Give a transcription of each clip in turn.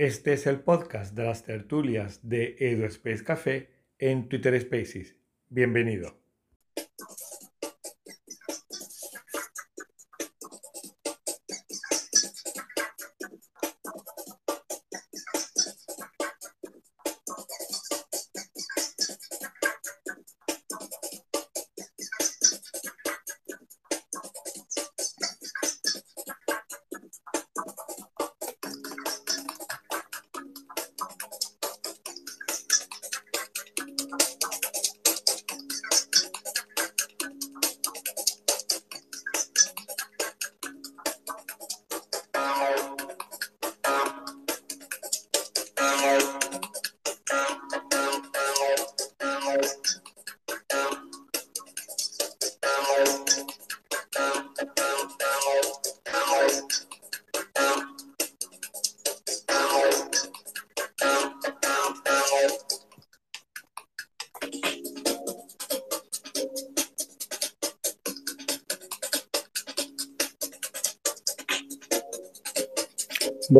Este es el podcast de las tertulias de EduSpace Café en Twitter Spaces. Bienvenido.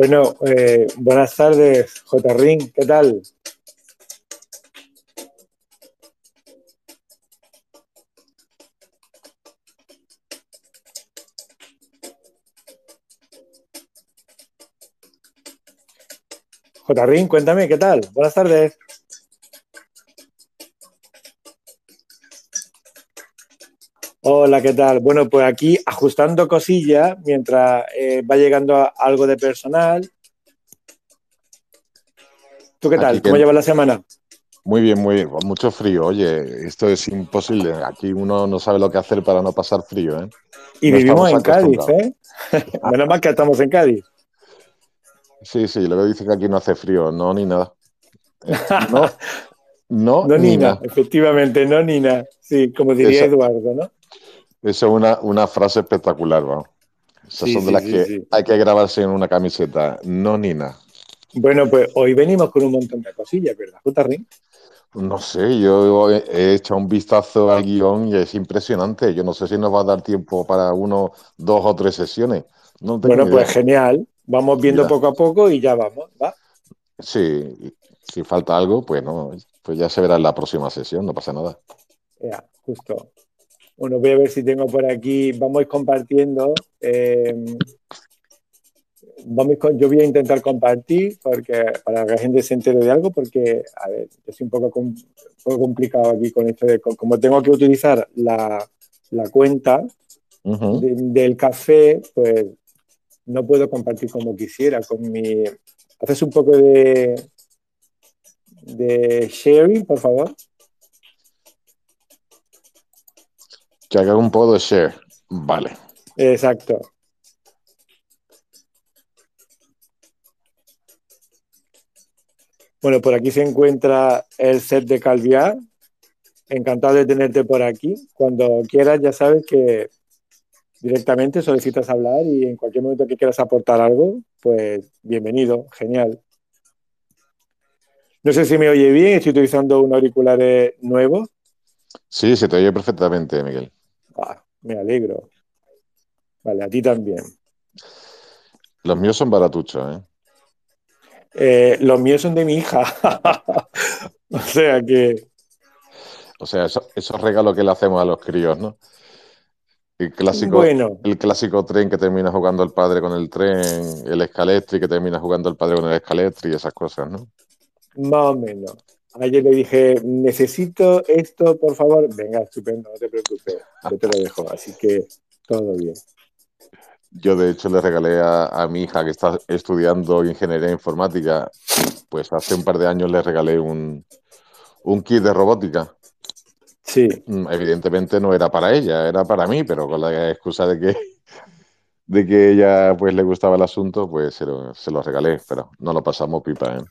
Bueno, eh, buenas tardes, J. Ring, ¿qué tal? J. Ring, cuéntame, ¿qué tal? Buenas tardes. Hola, ¿qué tal? Bueno, pues aquí ajustando cosillas mientras eh, va llegando algo de personal. ¿Tú qué tal? ¿Cómo llevas la semana? Muy bien, muy bien. Con mucho frío. Oye, esto es imposible. Aquí uno no sabe lo que hacer para no pasar frío, ¿eh? Y vivimos en Cádiz, ¿eh? Menos mal que estamos en Cádiz. Sí, sí, luego dice que aquí no hace frío. No, ni nada. No, no, no ni, nada. Efectivamente, no ni nada. Sí, como diría Eduardo, ¿no? Esa es una, una frase espectacular, ¿no? Esas son de las que hay que grabarse en una camiseta. No, Nina. Bueno, pues hoy venimos con un montón de cosillas, ¿verdad, Ring? No sé, yo he hecho un vistazo al guion y es impresionante. Yo no sé si nos va a dar tiempo para uno, dos o tres sesiones. bueno, pues genial. Vamos viendo poco a poco y ya vamos, ¿va? Sí, si falta algo, pues no, pues ya se verá en la próxima sesión, no pasa nada. Ya, justo. Bueno, voy a ver si tengo por aquí, vamos compartiendo. Eh, vamos, yo voy a intentar compartir porque para que la gente se entere de algo, porque, a ver, es un poco, complicado aquí con esto de, como tengo que utilizar la, cuenta del café, pues no puedo compartir como quisiera con mi... ¿Haces un poco de, de sharing, por favor? Que haga un poco de share. Vale. Exacto. Bueno, por aquí se encuentra el set de Calviar. Encantado de tenerte por aquí. Cuando quieras, ya sabes que directamente solicitas hablar y en cualquier momento que quieras aportar algo, pues bienvenido, genial. No sé si me oye bien, estoy utilizando un auriculares nuevo. Sí, se te oye perfectamente, Miguel. Ah, me alegro. Vale, a ti también. Los míos son baratuchos, ¿eh? ¿eh? los míos son de mi hija. o sea que. O sea, esos regalos que le hacemos a los críos, ¿no? El clásico, el clásico tren que termina jugando el padre con el tren, el escaletri que termina jugando el padre con el escaletri y esas cosas, ¿no? Más o menos. Ayer le dije, necesito esto, por favor. Venga, estupendo, no te preocupes, yo te lo dejo. Así que todo bien. Yo, de hecho, le regalé a, mi hija que está estudiando ingeniería informática, pues hace un par de años le regalé un, kit de robótica. Sí. Mm, evidentemente no era para ella, era para mí, pero con la excusa de que, de que ella pues le gustaba el asunto, pues se lo, se lo regalé, pero no lo pasamos pipa. ¿eh?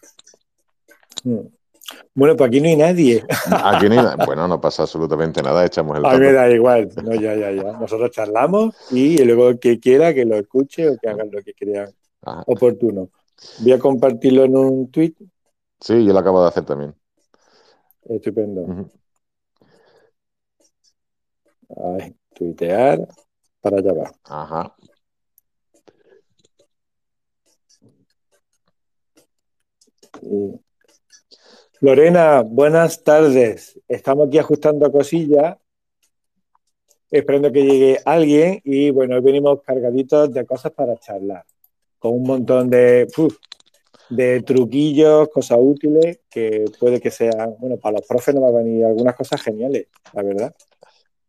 Mm. Bueno, pues aquí no hay nadie. Aquí no Bueno, no pasa absolutamente nada, echamos el A mí me da igual. No, ya, ya, ya. Nosotros charlamos y luego que quiera que lo escuche o que hagan lo que crean oportuno. Voy a compartirlo en un tweet. Sí, yo lo acabo de hacer también. Estupendo. tuitear para allá va. Ajá. Lorena, buenas tardes. Estamos aquí ajustando cosillas, esperando que llegue alguien y bueno, hoy venimos cargaditos de cosas para charlar, con un montón de, truquillos, cosas útiles que puede que sean, bueno, para los profes nos va a venir algunas cosas geniales, la verdad.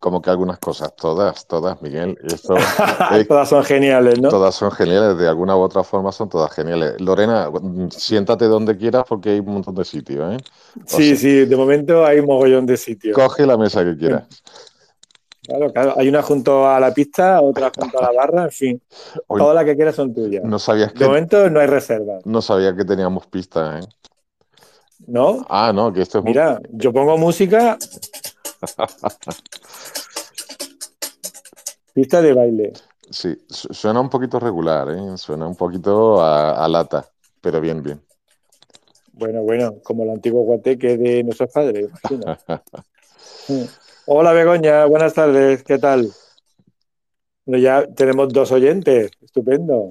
Como que algunas cosas, todas, todas, Miguel. todas son geniales, ¿no? Todas son geniales, de alguna u otra forma son todas geniales. Lorena, siéntate donde quieras porque hay un montón de sitios, ¿eh? sí, sí, de momento hay un mogollón de sitios. Coge la mesa que quieras. Claro, claro. Hay una junto a la pista, otra junto a la barra, en fin. todas las que quieras son tuyas. No sabías que... De momento no hay reserva. No sabía que teníamos pista, ¿eh? ¿No? Ah, no, que esto es... Mira, yo pongo música Pista de baile. Sí, suena un poquito regular, ¿eh? suena un poquito a, lata, pero bien, bien. Bueno, bueno, como el antiguo guateque de nuestros padres, imagino. Hola Begoña, buenas tardes, ¿qué tal? Bueno, ya tenemos dos oyentes, estupendo.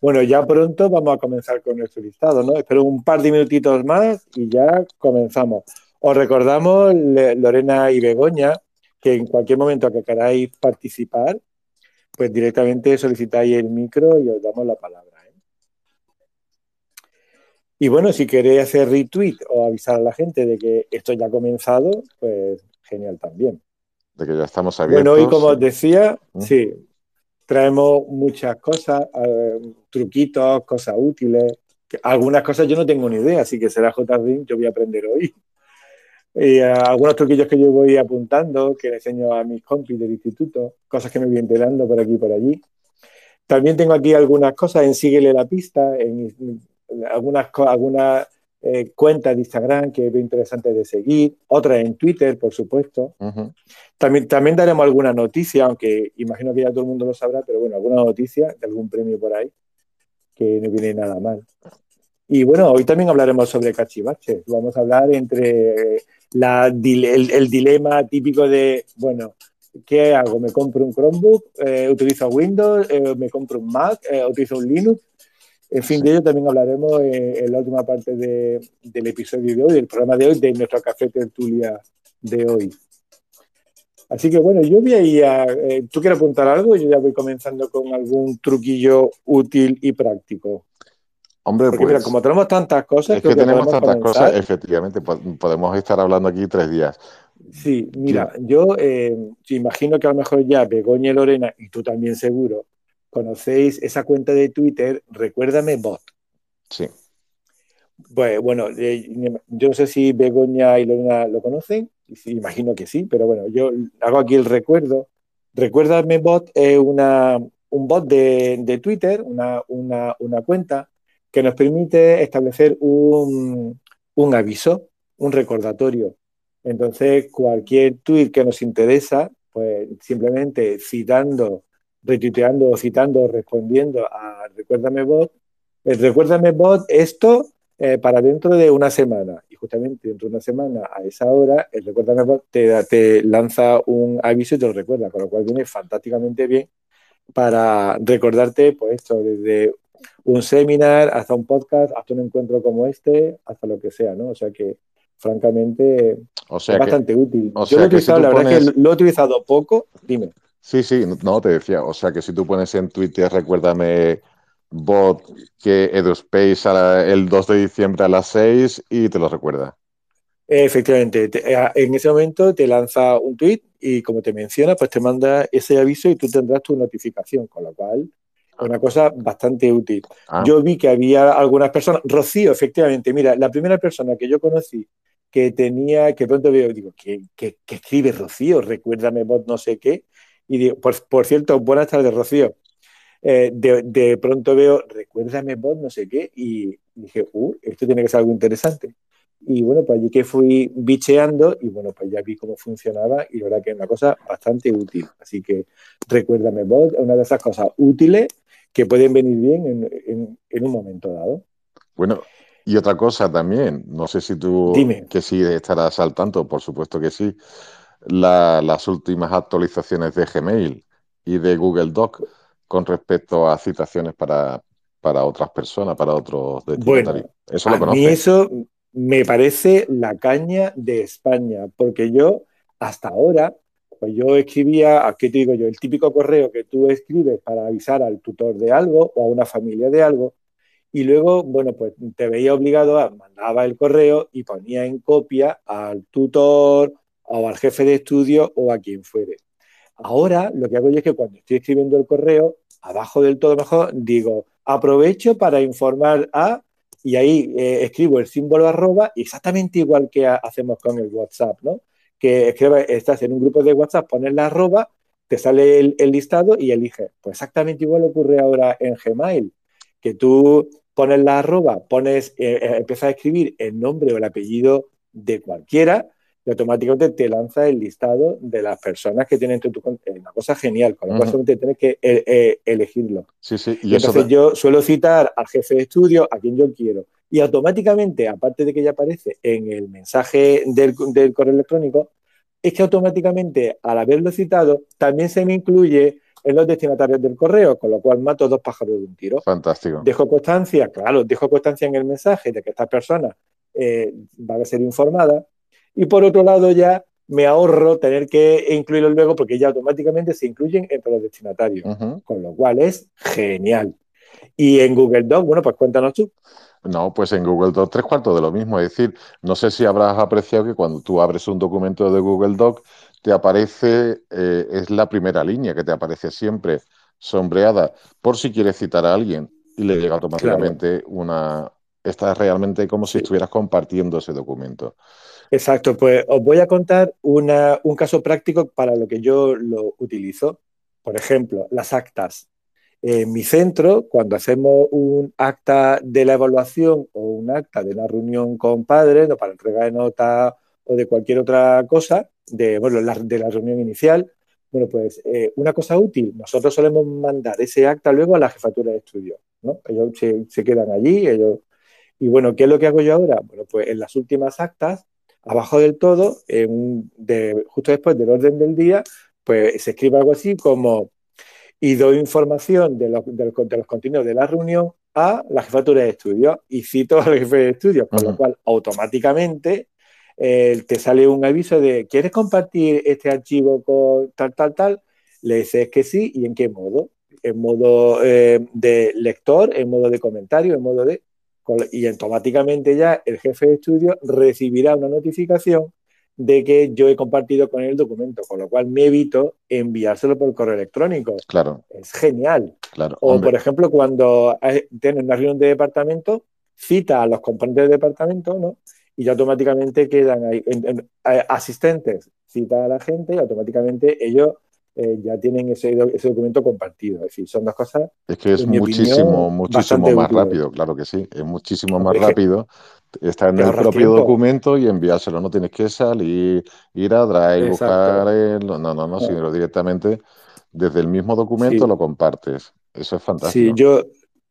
Bueno, ya pronto vamos a comenzar con nuestro listado, ¿no? Espero un par de minutitos más y ya comenzamos. Os recordamos, Lorena y Begoña, que en cualquier momento que queráis participar, pues directamente solicitáis el micro y os damos la palabra. ¿eh? Y bueno, si queréis hacer retweet o avisar a la gente de que esto ya ha comenzado, pues genial también. De que ya estamos abiertos. Bueno, y como os decía, ¿Mm? sí, traemos muchas cosas, eh, truquitos, cosas útiles. algunas cosas yo no tengo ni idea, así que será JRIM, yo voy a aprender hoy y eh, algunos truquillos que yo voy apuntando, que le enseño a mis compis del instituto, cosas que me voy enterando por aquí y por allí. También tengo aquí algunas cosas en Síguele la pista, en, algunas, algunas eh, cuentas de Instagram que veo interesantes de seguir, otras en Twitter, por supuesto. también, también daremos alguna noticia, aunque imagino que ya todo el mundo lo sabrá, pero bueno, alguna noticia de algún premio por ahí, que no viene nada mal. Y bueno, hoy también hablaremos sobre cachivaches. Vamos a hablar entre el, dilema típico de, bueno, ¿qué hago? ¿Me compro un Chromebook? Eh, ¿Utilizo Windows? Eh, ¿Me compro un Mac? Eh, ¿Utilizo un Linux? En fin, de ello también hablaremos en la última parte del episodio de hoy, del programa de hoy, de nuestro café tertulia de hoy. Así que bueno, yo voy a ir a... ¿Tú quieres apuntar algo? Yo ya voy comenzando con algún truquillo útil y práctico. Hombre, pues, como tenemos tantas cosas. Es que, tenemos tantas cosas, efectivamente, podemos estar hablando aquí tres días. Sí, mira, yo eh, imagino que a lo mejor ya Begoña y Lorena, y tú también seguro, conocéis esa cuenta de Twitter, Recuérdame Bot. Sí. Pues bueno, eh, yo no sé si Begoña y Lorena lo conocen, imagino que sí, pero bueno, yo hago aquí el recuerdo. Recuérdame Bot es una, un bot de, de Twitter, una, una, una cuenta que nos permite establecer un, aviso, un recordatorio. Entonces, cualquier tweet que nos interesa, pues simplemente citando, retuiteando, citando, respondiendo a Recuérdame Bot, el Recuérdame Bot, esto eh, para dentro de una semana. Y justamente dentro de una semana, a esa hora, el Recuérdame Bot te, te lanza un aviso y te lo recuerda, con lo cual viene fantásticamente bien para recordarte, pues esto, desde un seminar, hasta un podcast, hasta un encuentro como este, hasta lo que sea, ¿no? O sea que, francamente, es bastante útil. Yo lo he utilizado, la verdad es que lo he utilizado poco, dime. Sí, sí, no, te decía, o sea que si tú pones en Twitter, recuérdame bot que EduSpace el 2 de diciembre a las 6 y te lo recuerda. Efectivamente, en ese momento te lanza un tweet y como te menciona, pues te manda ese aviso y tú tendrás tu notificación, con lo cual una cosa bastante útil. Ah. Yo vi que había algunas personas, Rocío, efectivamente, mira, la primera persona que yo conocí que tenía, que pronto veo, digo, ¿qué, escribe Rocío? Recuérdame vos no sé qué. Y digo, por, cierto, buenas tardes, Rocío. Eh, de, pronto veo, recuérdame vos no sé qué, y dije, uh, esto tiene que ser algo interesante. Y bueno, pues allí que fui bicheando y bueno, pues ya vi cómo funcionaba y la verdad que es una cosa bastante útil. Así que recuérdame vos, una de esas cosas útiles que pueden venir bien en, un momento dado. Bueno, y otra cosa también, no sé si tú que sí estarás al tanto, por supuesto que sí, las últimas actualizaciones de Gmail y de Google Doc con respecto a citaciones para, para otras personas, para otros destinatarios. eso lo a mí eso me parece la caña de España, porque yo hasta ahora, pues yo escribía, ¿qué te digo yo? El típico correo que tú escribes para avisar al tutor de algo o a una familia de algo, y luego, bueno, pues te veía obligado a mandaba el correo y ponía en copia al tutor o al jefe de estudio o a quien fuere. Ahora lo que hago yo es que cuando estoy escribiendo el correo, abajo del todo mejor, digo, aprovecho para informar a, y ahí eh, escribo el símbolo arroba, exactamente igual que hacemos con el WhatsApp, ¿no? Que estás en un grupo de WhatsApp, pones la arroba, te sale el, listado y eliges. Pues exactamente igual ocurre ahora en Gmail, que tú pones la arroba, pones, eh, eh, empiezas a escribir el nombre o el apellido de cualquiera, y automáticamente te lanza el listado de las personas que tienen tu, tu una cosa genial, con lo cual solamente tienes que eh, eh, elegirlo. Sí, sí. Y, entonces yo suelo citar al jefe de estudio, a quien yo quiero, y automáticamente, aparte de que ya aparece en el mensaje del, correo electrónico, es que automáticamente al haberlo citado también se me incluye en los destinatarios del correo, con lo cual mato dos pájaros de un tiro. Fantástico. Dejo constancia, claro, dejo constancia en el mensaje de que esta persona eh, va a ser informada y por otro lado ya me ahorro tener que incluirlo luego porque ya automáticamente se incluyen entre los destinatarios, con lo cual es genial. Y en Google Doc, bueno, pues cuéntanos tú. No, pues en Google Doc tres cuartos de lo mismo. Es decir, no sé si habrás apreciado que cuando tú abres un documento de Google Doc, te aparece, eh, es la primera línea que te aparece siempre sombreada, por si quieres citar a alguien y le llega automáticamente una... Está realmente como si estuvieras compartiendo ese documento. Exacto, pues os voy a contar un caso práctico para lo que yo lo utilizo. Por ejemplo, las actas. En mi centro, cuando hacemos un acta de la evaluación o un acta de una reunión con padres, para entrega de nota o de cualquier otra cosa, de, bueno, de la reunión inicial, bueno, pues eh, una cosa útil, nosotros solemos mandar ese acta luego a la jefatura de estudio, ¿no? Ellos se quedan allí, ellos... Y bueno, ¿qué es lo que hago yo ahora? Bueno, pues en las últimas actas abajo del todo, justo después del orden del día, pues se escribe algo así como y doy información de los, de los, contenidos de la reunión a la jefatura de estudios y cito al jefe de estudios, con lo cual automáticamente eh, te sale un aviso de ¿quieres compartir este archivo con tal, tal, tal? Le dices que sí y en qué modo. En modo eh, de lector, en modo de comentario, en modo de y automáticamente ya el jefe de estudio recibirá una notificación de que yo he compartido con él el documento, con lo cual me evito enviárselo por correo electrónico. Claro. Es genial. Claro. O, por ejemplo, cuando tienen una reunión de departamento, cita a los componentes del departamento, ¿no? Y ya automáticamente quedan ahí asistentes, cita a la gente y automáticamente ellos eh, ya tienen ese, ese, documento compartido. Es decir, son dos cosas. Es que es muchísimo, muchísimo más rápido, claro que sí. Es muchísimo más rápido estar en el propio documento y enviárselo. No tienes que salir, ir a Drive, buscar el. No, no, no, sino directamente desde el mismo documento lo compartes. Eso es fantástico. Sí, yo,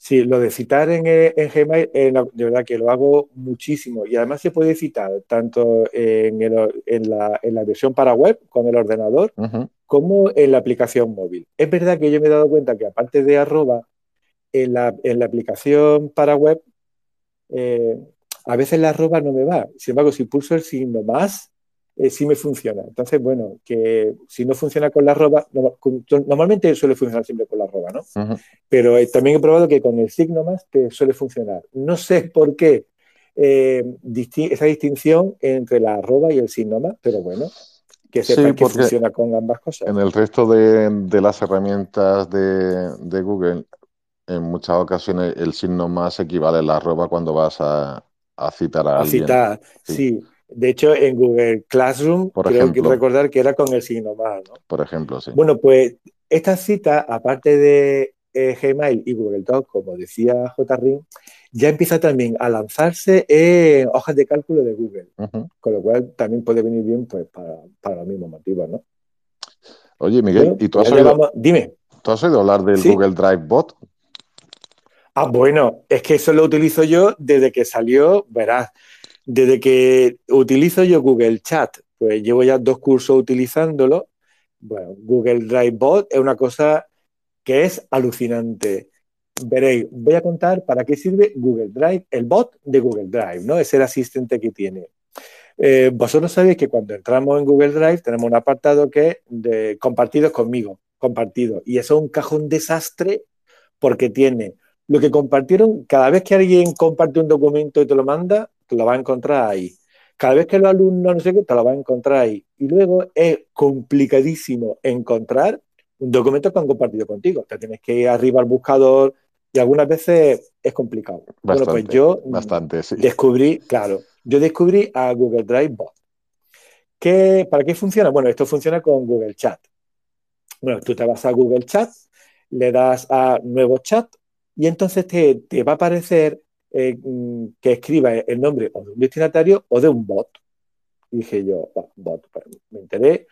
Sí, lo de citar en, eh, en Gmail, eh, de verdad que lo hago muchísimo y además se puede citar tanto en, en, la, en la, versión para web con el ordenador como en la aplicación móvil. Es verdad que yo me he dado cuenta que aparte de arroba, en la, en la aplicación para web, eh, a veces la arroba no me va. Sin embargo, si pulso el signo más, eh, sí me funciona. Entonces, bueno, que si no funciona con la arroba, normalmente suele funcionar siempre con la arroba, ¿no? Pero eh, también he probado que con el signo más te suele funcionar. No sé por qué eh, esa distinción entre la arroba y el signo más, pero bueno, que sepa que funciona con ambas cosas. En el resto de, las herramientas de, Google, en muchas ocasiones el signo más equivale a la arroba cuando vas a, citar a, alguien. Citar, sí. De hecho, en Google Classroom creo que recordar que era con el signo más, ¿no? Por ejemplo, sí. Bueno, pues esta cita, aparte de eh, Gmail y Google Docs, como decía JRing, ya empieza también a lanzarse en hojas de cálculo de Google, con lo cual también puede venir bien pues, para, los mismos motivos, ¿no? Oye, Miguel, ¿y tú has, oído, Dime. ¿tú has oído hablar del Google Drive Bot? Ah, bueno, es que eso lo utilizo yo desde que salió, verás, desde que utilizo yo Google Chat, pues llevo ya dos cursos utilizándolo. Bueno, Google Drive Bot es una cosa que es alucinante. veréis, voy a contar para qué sirve Google Drive, el bot de Google Drive, ¿no? Es el asistente que tiene. Eh, vosotros sabéis que cuando entramos en Google Drive tenemos un apartado que es de compartidos conmigo, compartido. Y eso es un cajón desastre porque tiene lo que compartieron, cada vez que alguien comparte un documento y te lo manda, te lo va a encontrar ahí. Cada vez que los alumnos no sé qué, te lo va a encontrar ahí. Y luego es complicadísimo encontrar un documento que han compartido contigo. Te tienes que ir arriba al buscador y algunas veces es complicado. Bastante, bueno, pues yo bastante, descubrí, claro, yo descubrí a Google Drive Bot. ¿Qué, ¿Para qué funciona? Bueno, esto funciona con Google Chat. Bueno, tú te vas a Google Chat, le das a nuevo chat y entonces te, va a aparecer eh, que escriba el nombre o de un destinatario o de un bot. Dije yo, bot, me enteré,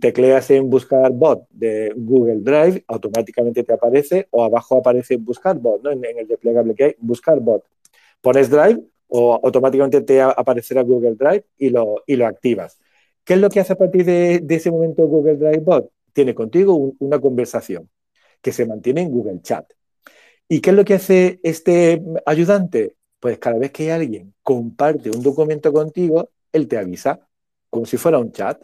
tecleas en buscar bot de Google Drive, automáticamente te aparece o abajo aparece buscar bot, ¿no? en, el desplegable que hay, buscar bot. Pones Drive o automáticamente te aparecerá Google Drive y lo, y lo activas. ¿Qué es lo que hace a partir de, ese momento Google Drive Bot? Tiene contigo una conversación que se mantiene en Google Chat. ¿Y qué es lo que hace este ayudante? Pues cada vez que alguien comparte un documento contigo, él te avisa, como si fuera un chat.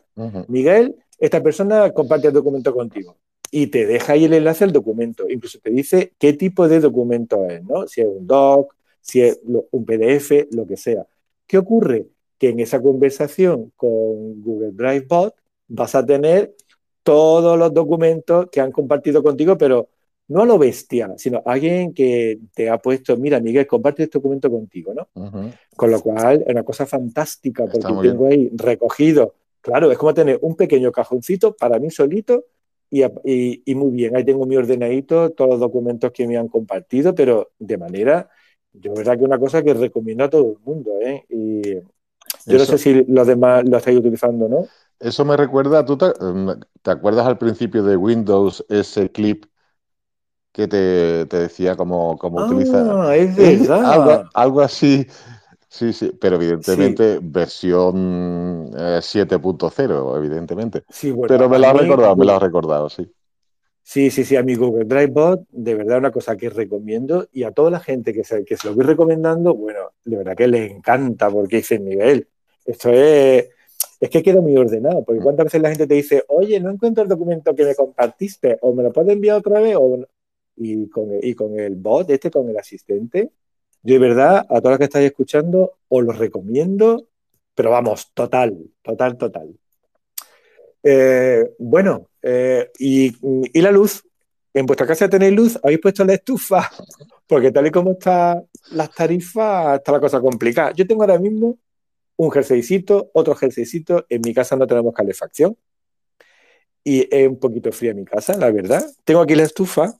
Miguel, esta persona comparte el documento contigo y te deja ahí el enlace al documento. Incluso te dice qué tipo de documento es, ¿no? Si es un doc, si es un PDF, lo que sea. ¿Qué ocurre? Que en esa conversación con Google Drive Bot vas a tener todos los documentos que han compartido contigo, pero no a lo bestia, sino alguien que te ha puesto, mira, Miguel, comparte este documento contigo, ¿no? Con lo cual es una cosa fantástica, porque tengo ahí recogido, claro, es como tener un pequeño cajoncito para mí solito y, y, muy bien, ahí tengo mi ordenadito, todos los documentos que me han compartido, pero de manera yo verdad que una cosa que recomiendo a todo el mundo, ¿eh? Y yo no sé si los demás lo estáis utilizando, ¿no? Eso me recuerda, ¿tú te, acuerdas al principio de Windows ese clip que te, decía cómo, cómo ah, utilizar? es verdad. Algo, así, sí, sí, pero evidentemente versión 7.0, eh, evidentemente. Sí, bueno, pero me lo has recordado, me lo has recordado, sí. Sí, sí, sí, a mi Google Drive Bot, de verdad una cosa que recomiendo y a toda la gente que se, que se lo voy recomendando, bueno, de verdad que le encanta porque dice Miguel, esto es, es que queda muy ordenado, porque cuántas veces la gente te dice, oye, no encuentro el documento que me compartiste, o me lo puedes enviar otra vez, o, y, con, y con el bot, este, con el asistente, yo de verdad, a todos los que estáis escuchando, os lo recomiendo, pero vamos, total, total, total. Eh, bueno, eh, y, la luz. ¿En vuestra casa tenéis luz? ¿Habéis puesto la estufa? Porque tal y como están las tarifas, está la cosa complicada. Yo tengo ahora mismo un jerseycito, otro jerseycito. En mi casa no tenemos calefacción. Y es un poquito fría mi casa, la verdad. Tengo aquí la estufa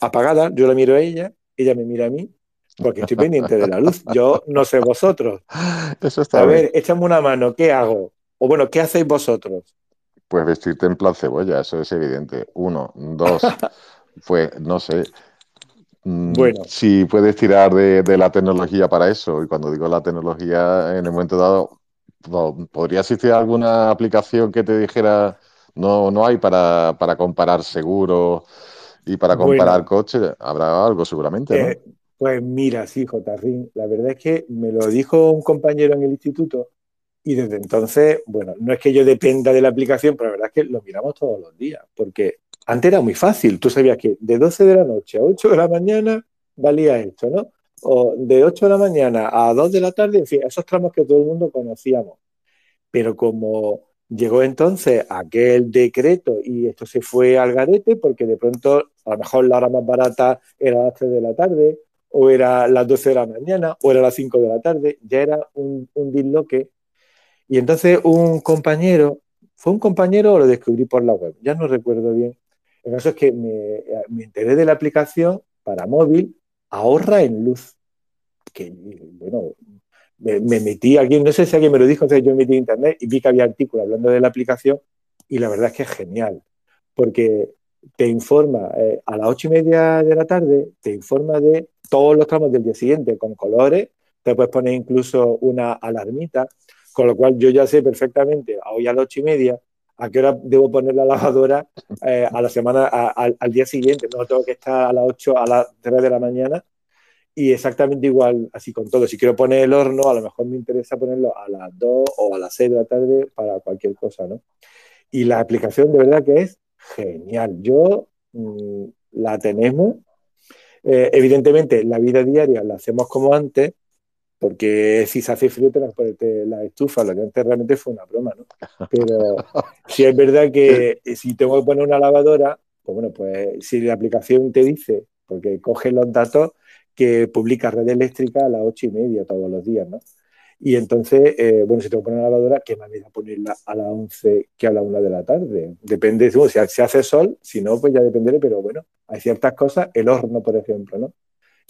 apagada, yo la miro a ella, ella me mira a mí, porque estoy pendiente de la luz. Yo no sé vosotros. Eso está a ver, échame una mano, ¿qué hago? O bueno, ¿qué hacéis vosotros? Pues vestirte en plan cebolla, eso es evidente. Uno, dos, pues no sé. Mm, bueno. Si puedes tirar de, la tecnología para eso, y cuando digo la tecnología, en el momento dado, ¿podría existir alguna aplicación que te dijera no, no hay para, comparar seguros y para comparar coches? Habrá algo seguramente, ¿no? Eh, pues mira, sí, Jotarrín, la verdad es que me lo dijo un compañero en el instituto y desde entonces, bueno, no es que yo dependa de la aplicación, pero la verdad es que lo miramos todos los días, porque antes era muy fácil. Tú sabías que de 12 de la noche a 8 de la mañana valía esto, ¿no? O de 8 de la mañana a 2 de la tarde, en fin, esos tramos que todo el mundo conocíamos. Pero como llegó entonces aquel decreto y esto se fue al garete, porque de pronto a lo mejor la hora más barata era las 3 de la tarde, o era las 12 de la mañana, o era las 5 de la tarde, ya era un, un disloque y entonces un compañero, fue un compañero o lo descubrí por la web, ya no recuerdo bien. El caso es que me, me enteré de la aplicación para móvil ahorra en luz. Que, bueno, me, metí aquí, no sé si alguien me lo dijo, entonces yo metí en internet y vi que había artículos hablando de la aplicación y la verdad es que es genial, porque te informa eh, a las ocho y media de la tarde, te informa de todos los tramos del día siguiente con colores, te puedes poner incluso una alarmita, con lo cual yo ya sé perfectamente, hoy a las ocho y media, a qué hora debo poner la lavadora eh, a la semana, al día siguiente. No tengo que estar a las 8, a las 3 de la mañana. Y exactamente igual, así con todo. Si quiero poner el horno, a lo mejor me interesa ponerlo a las 2 o a las 6 de la tarde para cualquier cosa, ¿no? Y la aplicación de verdad que es genial. Yo mm, la tenemos. Eh, evidentemente, la vida diaria la hacemos como antes, porque si se hace frío que ponerte la estufa, lo que antes realmente fue una broma, ¿no? Pero si es verdad que si tengo que poner una lavadora, pues bueno, pues si la aplicación te dice, porque coge los datos que publica Red Eléctrica a las ocho y media todos los días, ¿no? Y entonces, eh, bueno, si tengo que poner una lavadora, ¿qué manera ponerla a las 11 que a la 1 de la tarde? Depende, si se hace sol, si no, pues ya dependeré, pero bueno, hay ciertas cosas, el horno, por ejemplo, ¿no?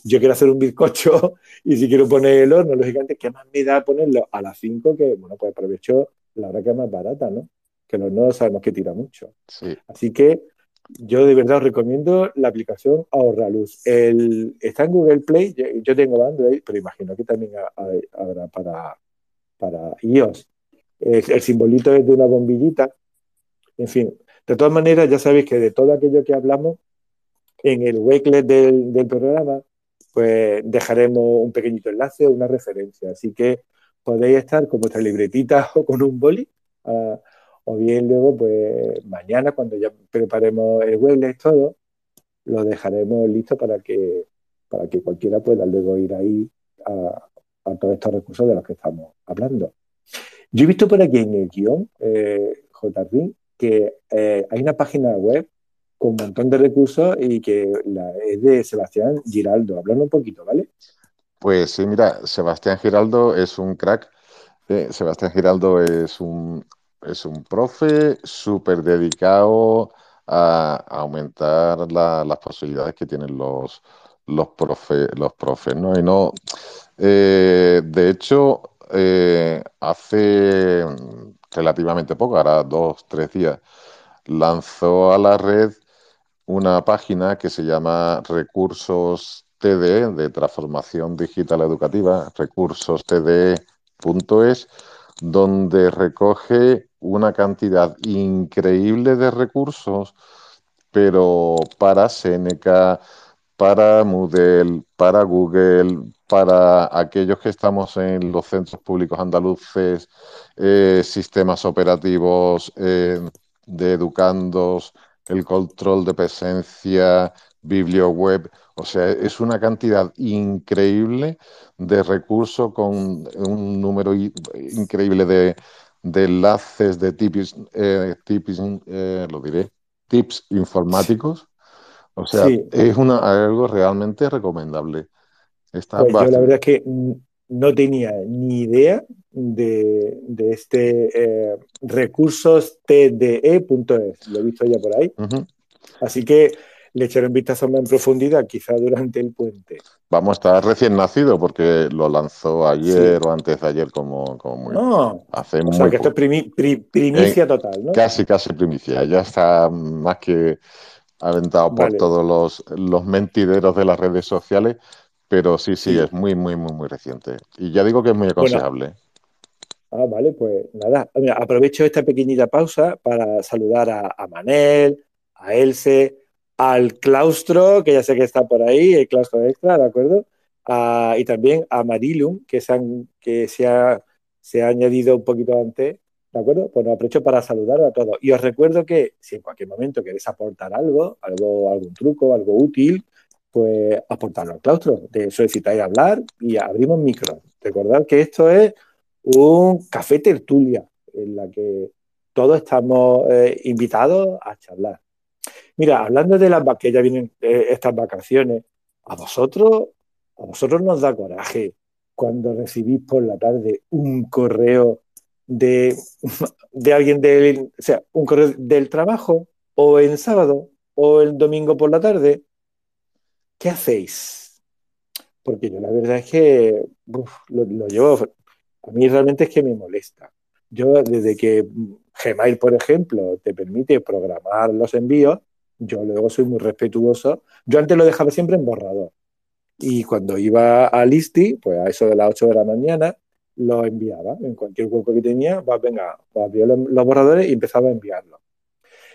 Yo quiero hacer un bizcocho y si quiero poner el horno, lógicamente, ¿qué más me da ponerlo a las 5? Que, bueno, pues aprovecho la hora que es más barata, ¿no? Que los no sabemos que tira mucho. Sí. Así que yo de verdad os recomiendo la aplicación Ahorra Luz. El, está en Google Play, yo tengo Android, pero imagino que también habrá para, para iOS. El, simbolito es de una bombillita. En fin, de todas maneras, ya sabéis que de todo aquello que hablamos, en el wakelet del, programa, pues dejaremos un pequeñito enlace o una referencia. Así que podéis estar con vuestra libretita o con un boli. Ah, o bien luego, pues mañana, cuando ya preparemos el webless todo, lo dejaremos listo para que, para que cualquiera pueda luego ir ahí a, todos estos recursos de los que estamos hablando. Yo he visto por aquí en el guion, eh, que eh, hay una página web con un montón de recursos y que es de Sebastián Giraldo. Hablando un poquito, ¿vale? Pues sí, mira, Sebastián Giraldo es un crack. Eh, Sebastián Giraldo es un es un profe súper dedicado a, aumentar las posibilidades que tienen los, los, los profes, ¿no? Y no, eh, de hecho, eh, hace relativamente poco, ahora dos, tres días, lanzó a la red una página que se llama Recursos TD, de Transformación Digital Educativa, recursostd.es, donde recoge una cantidad increíble de recursos, pero para Seneca, para Moodle, para Google, para aquellos que estamos en los centros públicos andaluces, eh, sistemas operativos eh, de educandos, el control de presencia, biblioweb, o sea, es una cantidad increíble de recursos con un número increíble de, de enlaces, de tips, eh, tips eh, lo diré, tips informáticos. O sea, es una, algo realmente recomendable. Está pues yo la verdad es que no tenía ni idea de, este eh, recursos tde.es. Lo he visto ya por ahí. Así que le echaré un vistazo más en profundidad, quizá durante el puente. Vamos, a estar recién nacido porque lo lanzó ayer o antes de ayer como, como muy... No, hace o sea que esto es primicia total, ¿no? Casi, casi primicia. Ya está más que aventado por todos los, los mentideros de las redes sociales, pero sí, sí, es muy, muy, muy, muy reciente. Y ya digo que es muy aconsejable. ah, vale, pues nada. aprovecho esta pequeñita pausa para saludar a, a Manel, a Else, al claustro, que ya sé que está por ahí, el claustro extra, ¿de acuerdo? y también a Marilum, que, se, que se, ha, se ha añadido un poquito antes, ¿de acuerdo? Pues aprovecho para saludar a todos. Y os recuerdo que si en cualquier momento queréis aportar algo, algo algún truco, algo útil, pues aportarlo al claustro. De solicitáis hablar y abrimos micro. Recordad que esto es un café tertulia en la que todos estamos eh, invitados a charlar. Mira, hablando de las que ya vienen eh, estas vacaciones, a vosotros, a vosotros nos da coraje cuando recibís por la tarde un correo de, de alguien del, o sea, un correo del trabajo, o en sábado, o el domingo por la tarde. ¿Qué hacéis? Porque yo la verdad es que lo, lo llevo, a mí realmente es que me molesta. Yo desde que Gmail, por ejemplo, te permite programar los envíos, yo luego soy muy respetuoso. Yo antes lo dejaba siempre en borrador. Y cuando iba a Listi, pues a eso de las 8 de la mañana, lo enviaba. En cualquier hueco que tenía, pues venga, pues abría los, borradores y empezaba a enviarlo.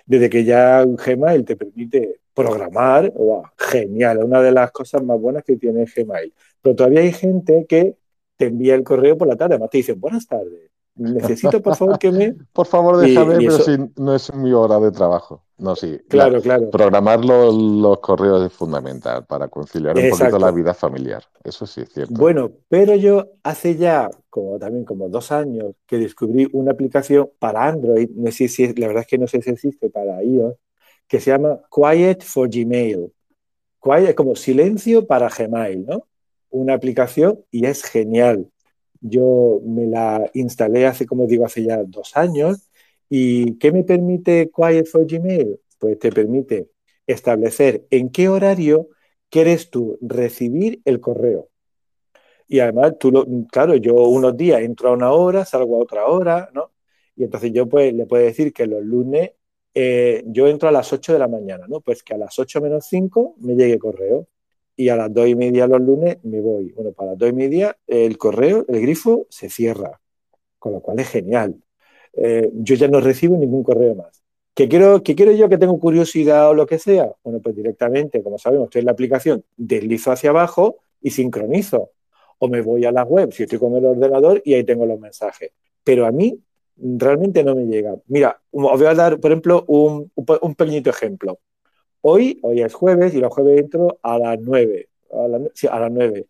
Desde que ya Gmail te permite programar, wow, genial, una de las cosas más buenas que tiene Gmail. Pero todavía hay gente que te envía el correo por la tarde, además te dicen buenas tardes, necesito por favor que me... Por favor déjame, pero si no es mi hora de trabajo. No, sí. Claro, claro. Programar los, correos es fundamental para conciliar un poquito la vida familiar. Eso sí es cierto. Bueno, pero yo hace ya como también como dos años que descubrí una aplicación para Android, no sé si la verdad es que no sé si existe para iOS, que se llama Quiet for Gmail. Quiet es como silencio para Gmail, ¿no? Una aplicación y es genial. Yo me la instalé hace, como digo, hace ya dos años. ¿Y qué me permite Quiet for Gmail? Pues te permite establecer en qué horario quieres tú recibir el correo. Y además, tú lo, claro, yo unos días entro a una hora, salgo a otra hora, ¿no? Y entonces yo pues, le puedo decir que los lunes eh, yo entro a las 8 de la mañana, ¿no? Pues que a las 8 menos 5 me llegue correo y a las 2 y media los lunes me voy. Bueno, para las 2 y media el correo, el grifo se cierra, con lo cual es genial. Eh, yo ya no recibo ningún correo más. ¿Qué quiero, ¿Qué quiero yo que tengo curiosidad o lo que sea? Bueno, pues directamente, como sabemos, estoy en la aplicación, deslizo hacia abajo y sincronizo. O me voy a la web si estoy con el ordenador y ahí tengo los mensajes. Pero a mí realmente no me llega. Mira, os voy a dar, por ejemplo, un, un pequeñito ejemplo. Hoy, hoy es jueves y los jueves entro a las 9. A, sí, a las 9.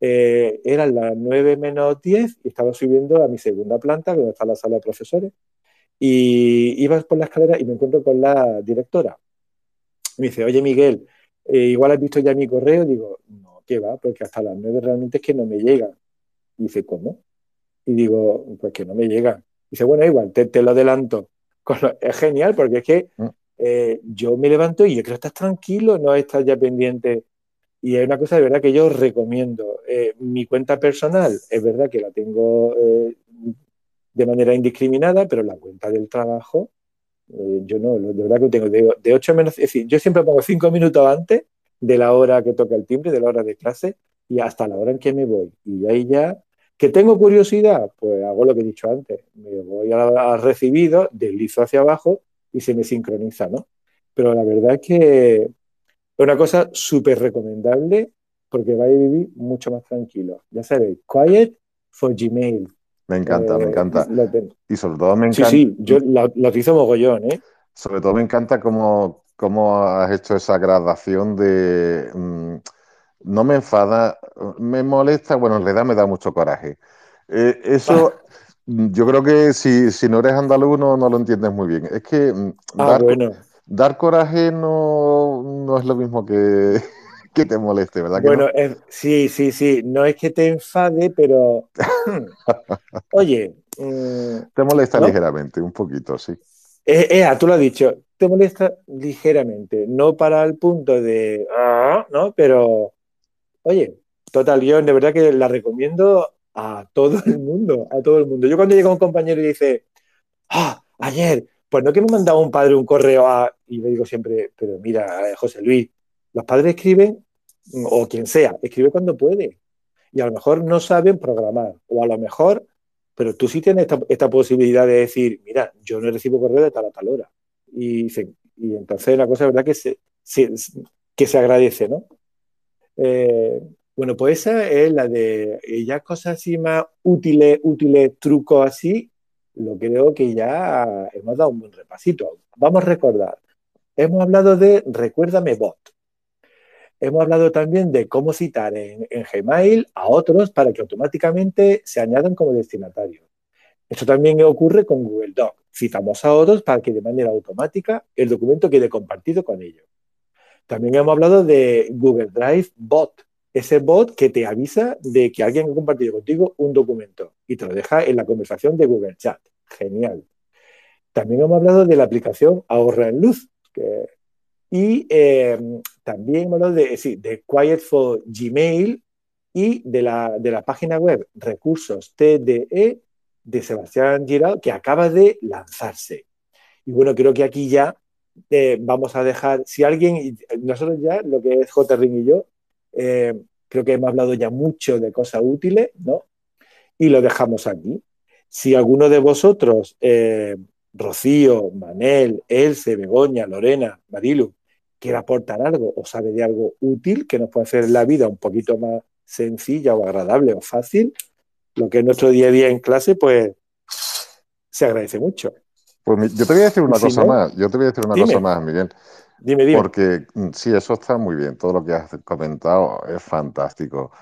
Eh, eran las 9 menos 10 y estaba subiendo a mi segunda planta, donde está la sala de profesores. Y iba por la escalera y me encuentro con la directora. Me dice, oye Miguel, eh, igual has visto ya mi correo. Digo, no, ¿qué va? Porque hasta las 9 realmente es que no me llega. Y dice, ¿cómo? Y digo, pues que no me llega. Dice, bueno, igual, te, lo adelanto. Es genial porque es que mm. Eh, yo me levanto y yo creo que estás tranquilo, no estás ya pendiente. Y es una cosa de verdad que yo recomiendo. Eh, mi cuenta personal es verdad que la tengo eh, de manera indiscriminada, pero la cuenta del trabajo, yo no, de verdad que tengo de, de 8 menos, es decir, yo siempre pongo 5 minutos antes de la hora que toca el timbre, de la hora de clase, y hasta la hora en que me voy. Y ahí ya ¿Que tengo curiosidad? Pues hago lo que he dicho antes. Me voy a, recibido, deslizo hacia abajo y se me sincroniza, ¿no? Pero la verdad es que es una cosa súper recomendable porque vais a vivir mucho más tranquilo. Ya sabéis, Quiet for Gmail. Me encanta, me eh, encanta. Y sobre todo me encanta. Sí, sí, yo lo, utilizo mogollón, ¿eh? Sobre todo me encanta cómo, cómo has hecho esa gradación de. Mm, no me enfada, me molesta, bueno, en realidad me da mucho coraje. Eh, eso, yo creo que si, no eres andaluz no, lo entiendes muy bien. Es que mm, ah, dar, coraje no, es lo mismo que, que te moleste, ¿verdad? bueno, sí, sí, sí. No es que te enfade, pero. Oye. Mm, te molesta ligeramente, un poquito, sí. Eh, tú lo has dicho, te molesta ligeramente, no para el punto de. Ah", ¿no? Pero Oye, total, yo de verdad que la recomiendo a todo el mundo, a todo el mundo. Yo cuando llega un compañero y dice, ah, ayer, pues no que me mandaba un padre un correo a... Y le digo siempre, pero mira, eh, José Luis, los padres escriben, o quien sea, escribe cuando puede. Y a lo mejor no saben programar, o a lo mejor, pero tú sí tienes esta, posibilidad de decir, mira, yo no recibo correo de tal a tal hora. Y, entonces la cosa verdad que se, que se agradece, ¿no? Eh, bueno, pues esa es la de ya cosas así más útiles, útiles, trucos así, lo creo que ya hemos dado un buen repasito. Vamos a recordar. Hemos hablado de Recuérdame Bot. Hemos hablado también de cómo citar en, Gmail a otros para que automáticamente se añadan como destinatarios. Esto también ocurre con Google Doc. Citamos a otros para que de manera automática el documento quede compartido con ellos. También hemos hablado de Google Drive Bot, ese bot que te avisa de que alguien ha compartido contigo un documento y te lo deja en la conversación de Google Chat. Genial. También hemos hablado de la aplicación Ahorra en Luz. y eh, también hemos hablado de, sí, de Quiet for Gmail y de la, de la página web Recursos TDE de Sebastián Girao, que acaba de lanzarse. Y bueno, creo que aquí ya eh, vamos a dejar, si alguien, nosotros ya, lo que es J. Y yo, eh, creo que hemos hablado ya mucho de cosas útiles, ¿no? y lo dejamos aquí. Si alguno de vosotros, eh, Rocío, Manel, Else, Begoña, Lorena, Marilu, quiere aportar algo o sabe de algo útil que nos puede hacer la vida un poquito más sencilla o agradable o fácil, lo que es nuestro día a día en clase, pues se agradece mucho. Pues yo te voy a decir una cosa más, yo te voy a decir una cosa más, Miguel. Dime, dime. Porque mm, sí, eso está muy bien, todo lo que has comentado es fantástico.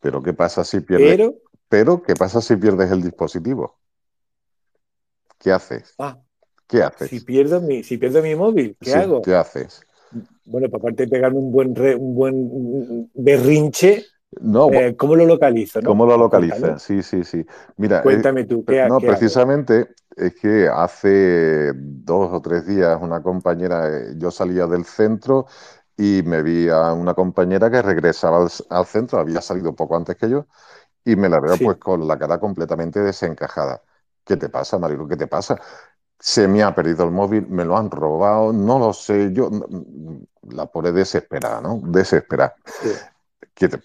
Pero ¿qué pasa si pierdes? Pero, ¿qué pasa si pierdes el dispositivo? ¿Qué haces? Ah, ¿Qué haces? Si pierdo mi, si pierdo mi móvil, ¿qué hago? ¿Qué haces? Bueno, aparte de pegarme un buen, un buen berrinche, no, eh, ¿Cómo lo localizo? ¿Cómo lo localiza? Sí, sí, sí. Mira, eh, cuéntame tú. ¿qué, no, precisamente es que hace dos o tres días una compañera, eh, yo salía del centro y me vi a una compañera que regresaba al, centro, había salido poco antes que yo, y me la veo pues con la cara completamente desencajada. ¿Qué te pasa, Marilu? ¿Qué te pasa? Se me ha perdido el móvil, me lo han robado, no lo sé, yo la pone desesperada, ¿no? Desesperada.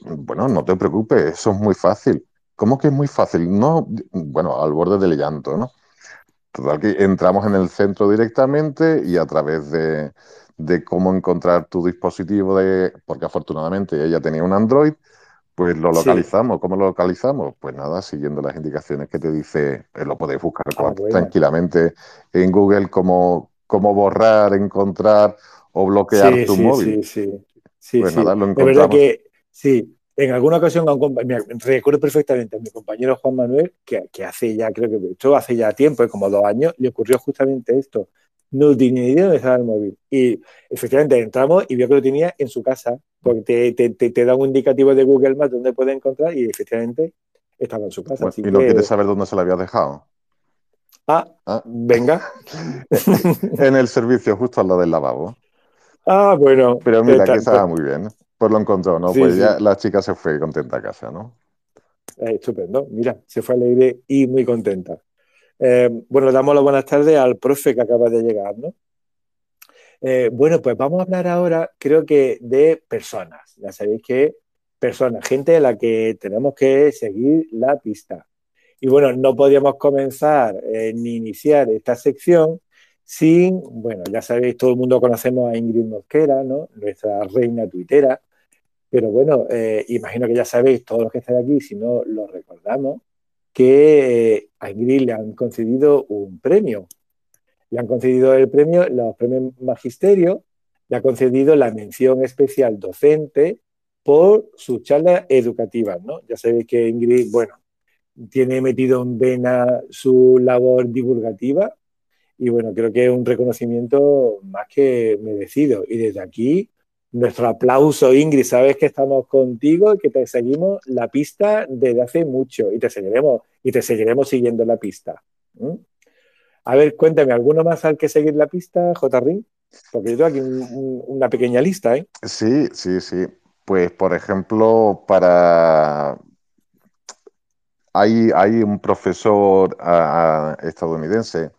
Bueno, no te preocupes, eso es muy fácil. ¿Cómo que es muy fácil? No, bueno, al borde del llanto, ¿no? Total que entramos en el centro directamente y a través de, cómo encontrar tu dispositivo, de, porque afortunadamente ella tenía un Android, pues lo localizamos. ¿Cómo lo localizamos? Pues nada, siguiendo las indicaciones que te dice, eh, lo podéis buscar ah, tranquilamente en Google, como cómo borrar, encontrar o bloquear tu móvil. Sí, sí, sí. Pues nada, lo encontramos. verdad que sí, en alguna ocasión, me recuerdo perfectamente a mi compañero Juan Manuel, que, hace ya, creo que esto hace ya tiempo, como dos años, le ocurrió justamente esto. No tenía idea de dónde estaba el móvil. Y efectivamente entramos y vio que lo tenía en su casa, porque te, te, da un indicativo de Google Maps donde puede encontrar y efectivamente estaba en su casa. ¿Y no quieres saber dónde se lo había dejado? Ah, ah. venga. en el servicio, justo al lado del lavabo. Ah, bueno. Pero mira, que estaba muy bien. Pues lo encontró, ¿no? pues ya la chica se fue contenta a casa, ¿no? Eh, estupendo, mira, se fue alegre y muy contenta. Eh, bueno, damos las buenas tardes al profe que acaba de llegar, ¿no? Eh, bueno, pues vamos a hablar ahora, creo que, de personas. Ya sabéis que personas, gente a la que tenemos que seguir la pista. Y bueno, no podíamos comenzar ni iniciar esta sección sin, bueno, ya sabéis, todo el mundo conocemos a Ingrid Mosquera, ¿no? Nuestra reina tuitera. Pero bueno, eh, imagino que ya sabéis, todos los que estáis aquí, si no lo recordamos, que eh, a Ingrid le han concedido un premio. Le han concedido el premio, los premios Magisterio, le ha concedido la mención especial docente por sus charlas educativas, ¿no? Ya sabéis que Ingrid, bueno, tiene metido en vena su labor divulgativa, y bueno, creo que es un reconocimiento más que merecido. Y desde aquí, nuestro aplauso, Ingrid, sabes que estamos contigo y que te seguimos la pista desde hace mucho y te seguiremos, y te seguiremos siguiendo la pista. A ver, cuéntame, ¿alguno más al que seguir la pista, J. Porque yo tengo aquí una pequeña lista, ¿eh? Sí, sí, sí. Pues, por ejemplo, para... Hay, hay un profesor estadounidense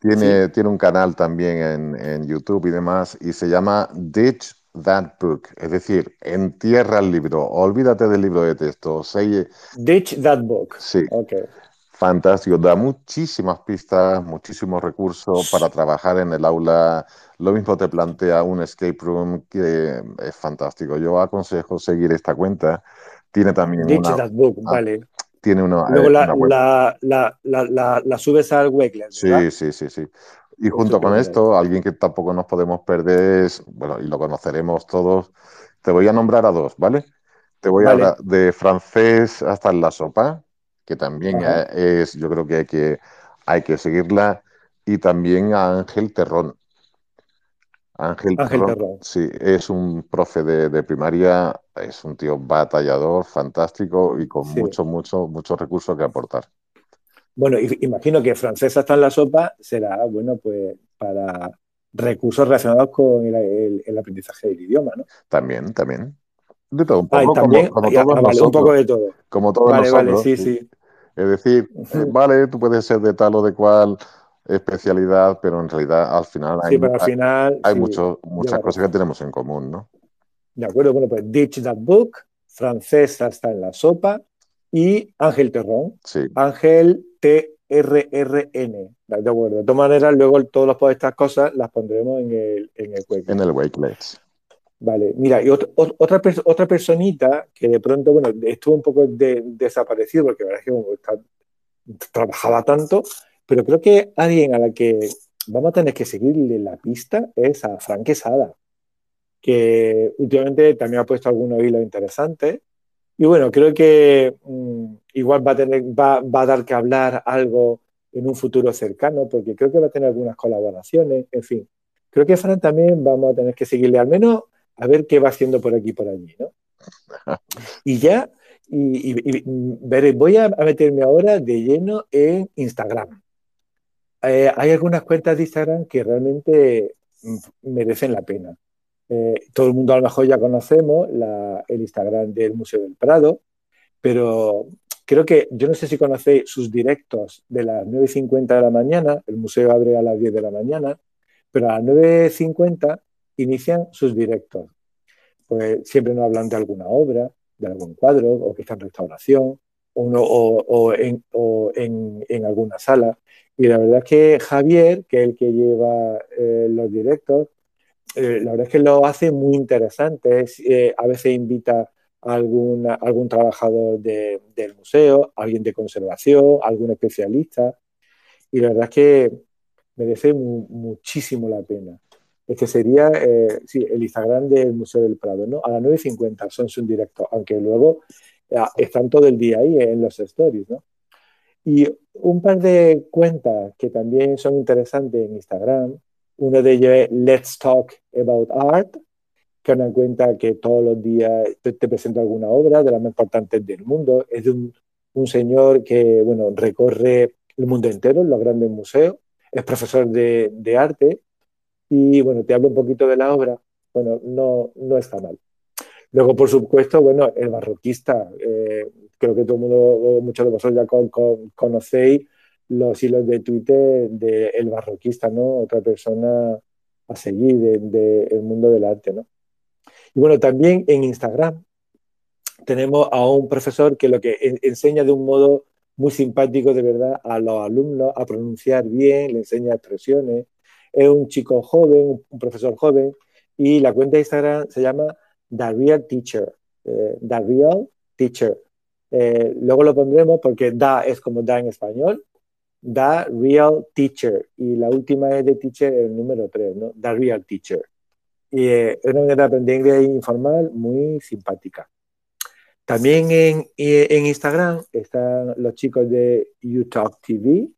tiene, tiene un canal también en, en, YouTube y demás, y se llama Ditch That Book, es decir, entierra el libro, olvídate del libro de texto. Ditch That Book. Sí. Okay. Fantástico, da muchísimas pistas, muchísimos recursos para trabajar en el aula. Lo mismo te plantea un escape room que es fantástico. Yo aconsejo seguir esta cuenta. Tiene también Ditch That Book, ah, vale tiene una. Luego la, la, subes al Wakeland. Sí, sí, sí, sí. Y junto con esto, alguien que tampoco nos podemos perder es, bueno, y lo conoceremos todos, te voy a nombrar a dos, ¿vale? Te voy a hablar de francés hasta en la sopa, que también es, yo creo que hay que, hay que seguirla, y también a Ángel Terrón. Ángel, sí, es un profe de, primaria, es un tío batallador, fantástico y con muchos, muchos, muchos recursos que aportar. Bueno, imagino que francesa está en la sopa, será, bueno, pues para recursos relacionados con el, aprendizaje del idioma, ¿no? También, también. De todo, un poco, como, todos un poco de todo. Como todos vale, Vale, sí, sí. Es decir, eh, vale, tú puedes ser de tal o de cual, especialidad, pero en realidad al final hay, hay, muchas cosas que tenemos en común, ¿no? De acuerdo, bueno, pues Ditch That Book, francés está en la sopa, y Ángel Terrón. Ángel T-R-R-N. De acuerdo. De todas maneras, luego todas estas cosas las pondremos en el, en el Wakelet. En el Wakelet. Vale, mira, y otra, otra personita que de pronto, bueno, estuvo un poco desaparecido porque la verdad es que trabajaba tanto, pero creo que alguien a la que vamos a tener que seguirle la pista es a Frank Quesada, que últimamente también ha puesto algunos hilos interesantes. Y bueno, creo que mm, igual va a, tener, va, va a dar que hablar algo en un futuro cercano, porque creo que va a tener algunas colaboraciones, en fin. Creo que Fran también vamos a tener que seguirle al menos a ver qué va haciendo por aquí y por allí, ¿no? Y ya, y, veré, voy a, meterme ahora de lleno en Instagram. Eh, hay algunas cuentas de Instagram que realmente mm, merecen la pena. Eh, todo el mundo a lo mejor ya conocemos el Instagram del Museo del Prado, pero creo que, yo no sé si conocéis sus directos de las 9.50 de la mañana, el museo abre a las 10 de la mañana, pero a las 9.50 inician sus directos. Pues siempre nos hablan de alguna obra, de algún cuadro, o que está en restauración, o, en, alguna sala. Y la verdad es que Javier, que es el que lleva eh, los directos, eh, la verdad es que lo hace muy interesante. Eh, a veces invita a algún, algún trabajador del museo, alguien de conservación, algún especialista. Y la verdad es que merece muchísimo la pena. Este sería eh, sí, el Instagram del Museo del Prado, ¿no? A las 9.50 son su directo, aunque luego están todo el día ahí en los stories, ¿no? Y un par de cuentas que también son interesantes en Instagram. Uno de ellos es Let's Talk About Art, que es una cuenta que todos los días te, presenta alguna obra de las más importantes del mundo. Es de un, un señor que, bueno, recorre el mundo entero, los grandes museos. Es profesor de, de arte y bueno, te hablo un poquito de la obra, bueno, no, no está mal. Luego, por supuesto, bueno, el barroquista, eh, creo que todo el mundo, muchos de vosotros ya conocéis los hilos de Twitter del el barroquista, ¿no? Otra persona a seguir del de, mundo del arte, ¿no? Y bueno, también en Instagram tenemos a un profesor que lo que enseña de un modo muy simpático, de verdad, a los alumnos a pronunciar bien, le enseña expresiones, es un chico joven, un profesor joven, y la cuenta de Instagram se llama The Real Teacher. Eh, The Real Teacher. Eh, luego lo pondremos porque da es como da en español. The Real Teacher. Y la última es de Teacher, el número 3, ¿no? The Real Teacher. Y eh, es una manera de aprender inglés informal muy simpática. También en, en Instagram están los chicos de YouTalk TV,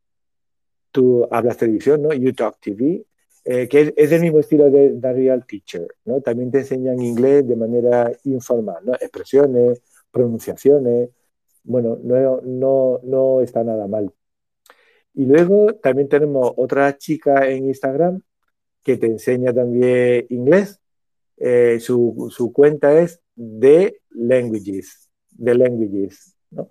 tú hablas televisión, ¿no? YouTalk TV, eh, que es, del mismo estilo de The Real Teacher, ¿no? También te enseñan inglés de manera informal, ¿no? Expresiones, pronunciaciones, bueno, no, no, no está nada mal. Y luego también tenemos otra chica en Instagram que te enseña también inglés. Eh, su, su, cuenta es The Languages, The Languages, ¿no?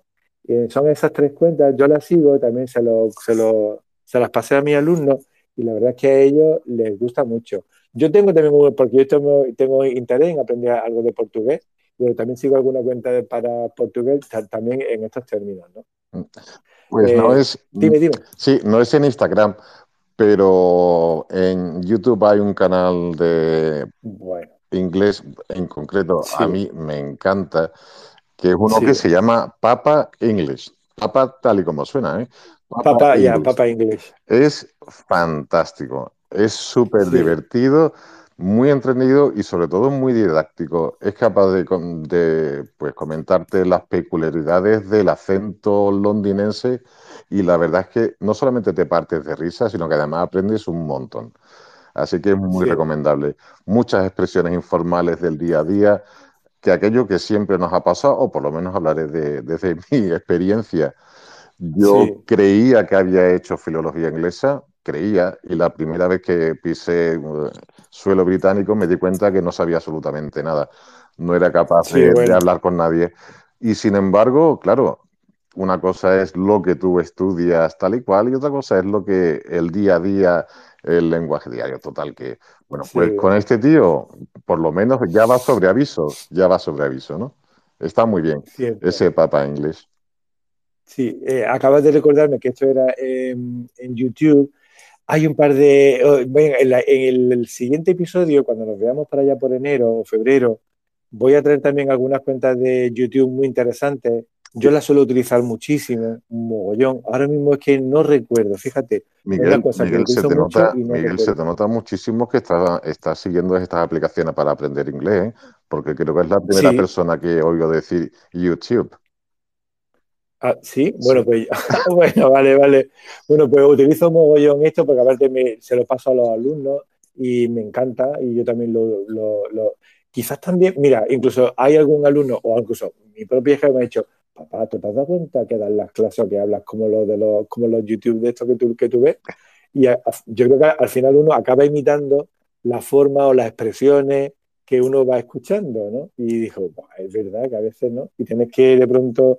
son esas tres cuentas, yo las sigo, también se, lo, se, lo, se las pasé a mi alumno y la verdad es que a ellos les gusta mucho. Yo tengo también, porque yo tengo, tengo interés en aprender algo de portugués, pero también sigo alguna cuenta para portugués también en estos términos, ¿no? Pues no eh, es... Dime, dime. Sí, no es en Instagram, pero en YouTube hay un canal de inglés en concreto, a mí me encanta, que es uno que se llama Papa English. Papa tal y como suena, ¿eh? Papa, ya, Papa English. Es fantástico, es súper divertido, muy entretenido y sobre todo muy didáctico. Es capaz de, pues, comentarte las peculiaridades del acento londinense y la verdad es que no solamente te partes de risa, sino que además aprendes un montón. Así que es muy recomendable. Muchas expresiones informales del día a día, que aquello que siempre nos ha pasado, o por lo menos hablaré de, desde mi experiencia, yo creía que había hecho filología inglesa, creía, y la primera vez que pisé uh, suelo británico me di cuenta que no sabía absolutamente nada. No era capaz de, hablar con nadie. Y sin embargo, claro, una cosa es lo que tú estudias tal y cual, y otra cosa es lo que el día a día, el lenguaje diario total, que, bueno, pues con este tío, por lo menos ya va sobre aviso, ya va sobre aviso, ¿no? Está muy bien, ese papa inglés. Sí, eh, acabas de recordarme que esto era en YouTube. Hay un par de... Oh, en, el, siguiente episodio, cuando nos veamos para allá por enero o febrero, voy a traer también algunas cuentas de YouTube muy interesantes. Yo las suelo utilizar muchísimo, un mogollón. Ahora mismo es que no recuerdo, fíjate. Miguel, se, te nota, Miguel se, te nota, muchísimo que estás está siguiendo estas aplicaciones para aprender inglés, ¿eh? porque creo que es la primera persona que oigo decir YouTube. Ah, sí, bueno, pues bueno, vale, vale. Bueno, pues utilizo mogollón esto porque aparte me, se lo paso a los alumnos y me encanta y yo también lo, lo, Quizás también, mira, incluso hay algún alumno o incluso mi propia hija me ha dicho, papá, ¿te has dado cuenta que dan las clases o que hablas como los de los, como los YouTube de estos que tú, que tú ves? Y yo creo que al final uno acaba imitando la forma o las expresiones que uno va escuchando, ¿no? Y dijo, es verdad que a veces no, y tienes que de pronto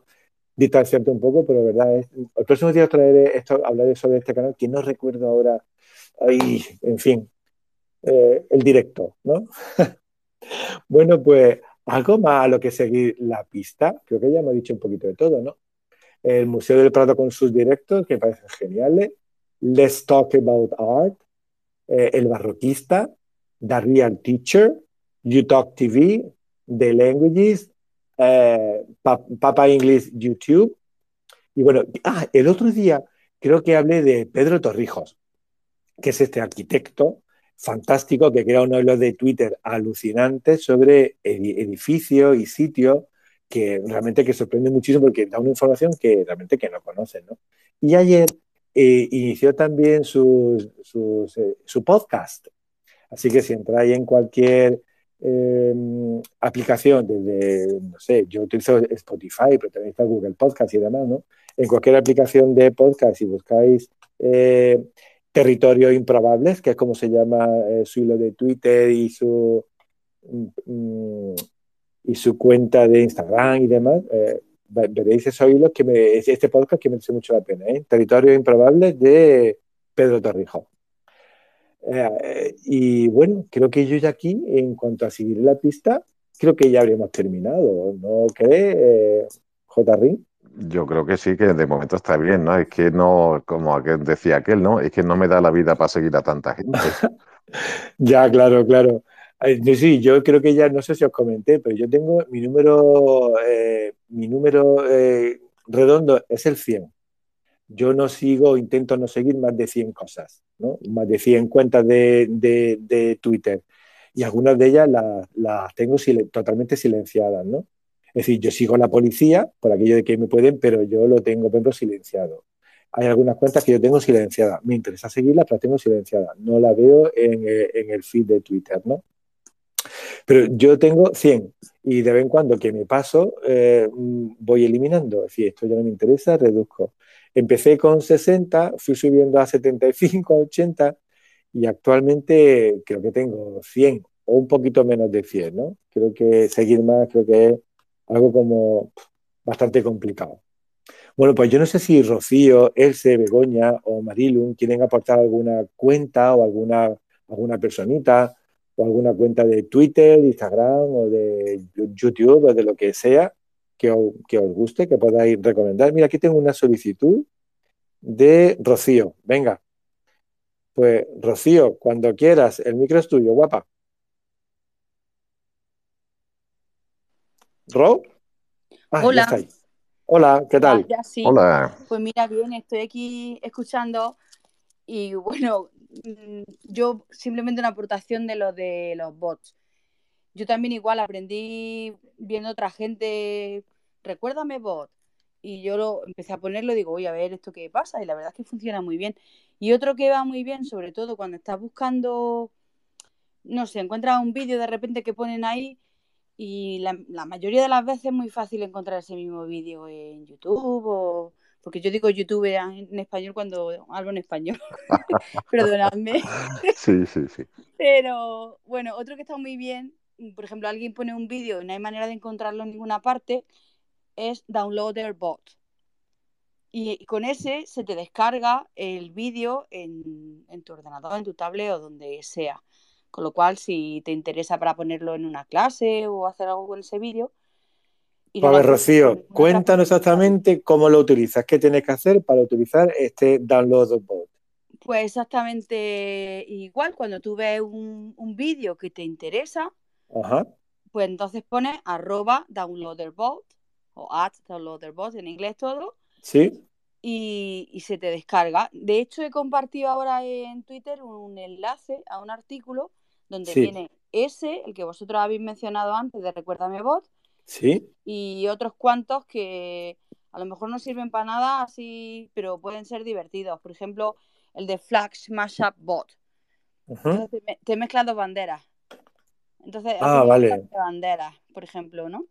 distanciarte un poco, pero verdad es. El próximo día traeré esto, hablaré sobre este canal, que no recuerdo ahora. Ay, en fin, eh, el directo, ¿no? bueno, pues algo más a lo que seguir la pista. Creo que ya me ha dicho un poquito de todo, ¿no? El Museo del Prado con sus directos, que parecen geniales. Let's Talk About Art. Eh, el Barroquista. The Real Teacher. You Talk TV. The Languages. Eh, Papa English YouTube. Y bueno, ah, el otro día creo que hablé de Pedro Torrijos, que es este arquitecto fantástico que crea hilos de Twitter alucinantes sobre edificios y sitios que realmente que sorprende muchísimo porque da una información que realmente que no conocen. ¿no? Y ayer eh, inició también eh, su, podcast. Así que si entráis en cualquier Em, aplicación desde, no sé, yo utilizo Spotify, pero también está Google Podcast y demás, ¿no? En cualquier aplicación de podcast, si buscáis eh, Territorio Improbables, que es como se llama eh, su hilo de Twitter y su, mm, y su cuenta de Instagram y demás, eh, veréis esos hilos que me, este podcast que merece mucho la pena, ¿eh? Territorio Improbables de Pedro Torrijos. Eh, y bueno, creo que yo ya aquí, en cuanto a seguir la pista, creo que ya habríamos terminado, ¿no cree, eh, J. Ring? Yo creo que sí, que de momento está bien, ¿no? Es que no, como decía aquel, ¿no? Es que no me da la vida para seguir a tanta gente. ya, claro, claro. Sí, yo creo que ya, no sé si os comenté, pero yo tengo mi número, eh, mi número redondo es el 100 yo no sigo, intento no seguir más de 100 cosas, ¿no? más de 100 cuentas de, Twitter. Y algunas de ellas las, tengo totalmente silenciadas. ¿no? Es decir, yo sigo a la policía por aquello de que me pueden, pero yo lo tengo, por ejemplo, silenciado. Hay algunas cuentas que yo tengo silenciadas. Me interesa seguirlas, pero las tengo silenciadas. No las veo en, eh, el feed de Twitter, ¿no? Pero yo tengo 100 y de vez en cuando que me paso eh, voy eliminando. Es decir, esto ya no me interesa, reduzco. Empecé con 60, fui subiendo a 75, a 80 y actualmente creo que tengo 100 o un poquito menos de 100, ¿no? Creo que seguir más creo que es algo como bastante complicado. Bueno, pues yo no sé si Rocío, Elce, Begoña o Marilun quieren aportar alguna cuenta o alguna, alguna personita o alguna cuenta de Twitter, Instagram o de YouTube o de lo que sea que, os guste, que podáis recomendar. Mira, aquí tengo una solicitud de Rocío. Venga. Pues Rocío, cuando quieras, el micro es tuyo, guapa. ¿Ro? Ah, Hola. Hola, ¿qué tal? Hola. Pues mira, bien, estoy aquí escuchando y bueno, mm, yo simplemente una aportación de lo de los bots yo también igual aprendí viendo otra gente, recuérdame bot. Y yo lo empecé a ponerlo digo, voy a ver esto qué pasa. Y la verdad es que funciona muy bien. Y otro que va muy bien, sobre todo cuando estás buscando, no sé, encuentras un vídeo de repente que ponen ahí y la, la, mayoría de las veces es muy fácil encontrar ese mismo vídeo en YouTube o... Porque yo digo YouTube en español cuando hablo en español. Perdonadme. sí, sí, sí. Pero bueno, otro que está muy bien por ejemplo, alguien pone un vídeo y no hay manera de encontrarlo en ninguna parte, es Downloader Bot. Y, con ese se te descarga el vídeo en, tu ordenador, en tu tablet o donde sea. Con lo cual, si te interesa para ponerlo en una clase o hacer algo con ese vídeo, a ver, Rocío, cuéntanos exactamente cómo lo utilizas, qué tienes que hacer para utilizar este download bot. Pues exactamente igual, cuando tú ves un, vídeo que te interesa, pues entonces pones arroba downloaderbot o at downloaderbot en inglés todo. Sí. Y, se te descarga. De hecho, he compartido ahora en Twitter un enlace a un artículo donde viene ese, el que vosotros habéis mencionado antes de Recuérdame Bot, Sí. Y otros cuantos que a lo mejor no sirven para nada, así, pero pueden ser divertidos. Por ejemplo, el de Flash Mashup Bot. te, mezcla dos banderas. Entonces, ah, vale. banderas, por ejemplo, ¿no?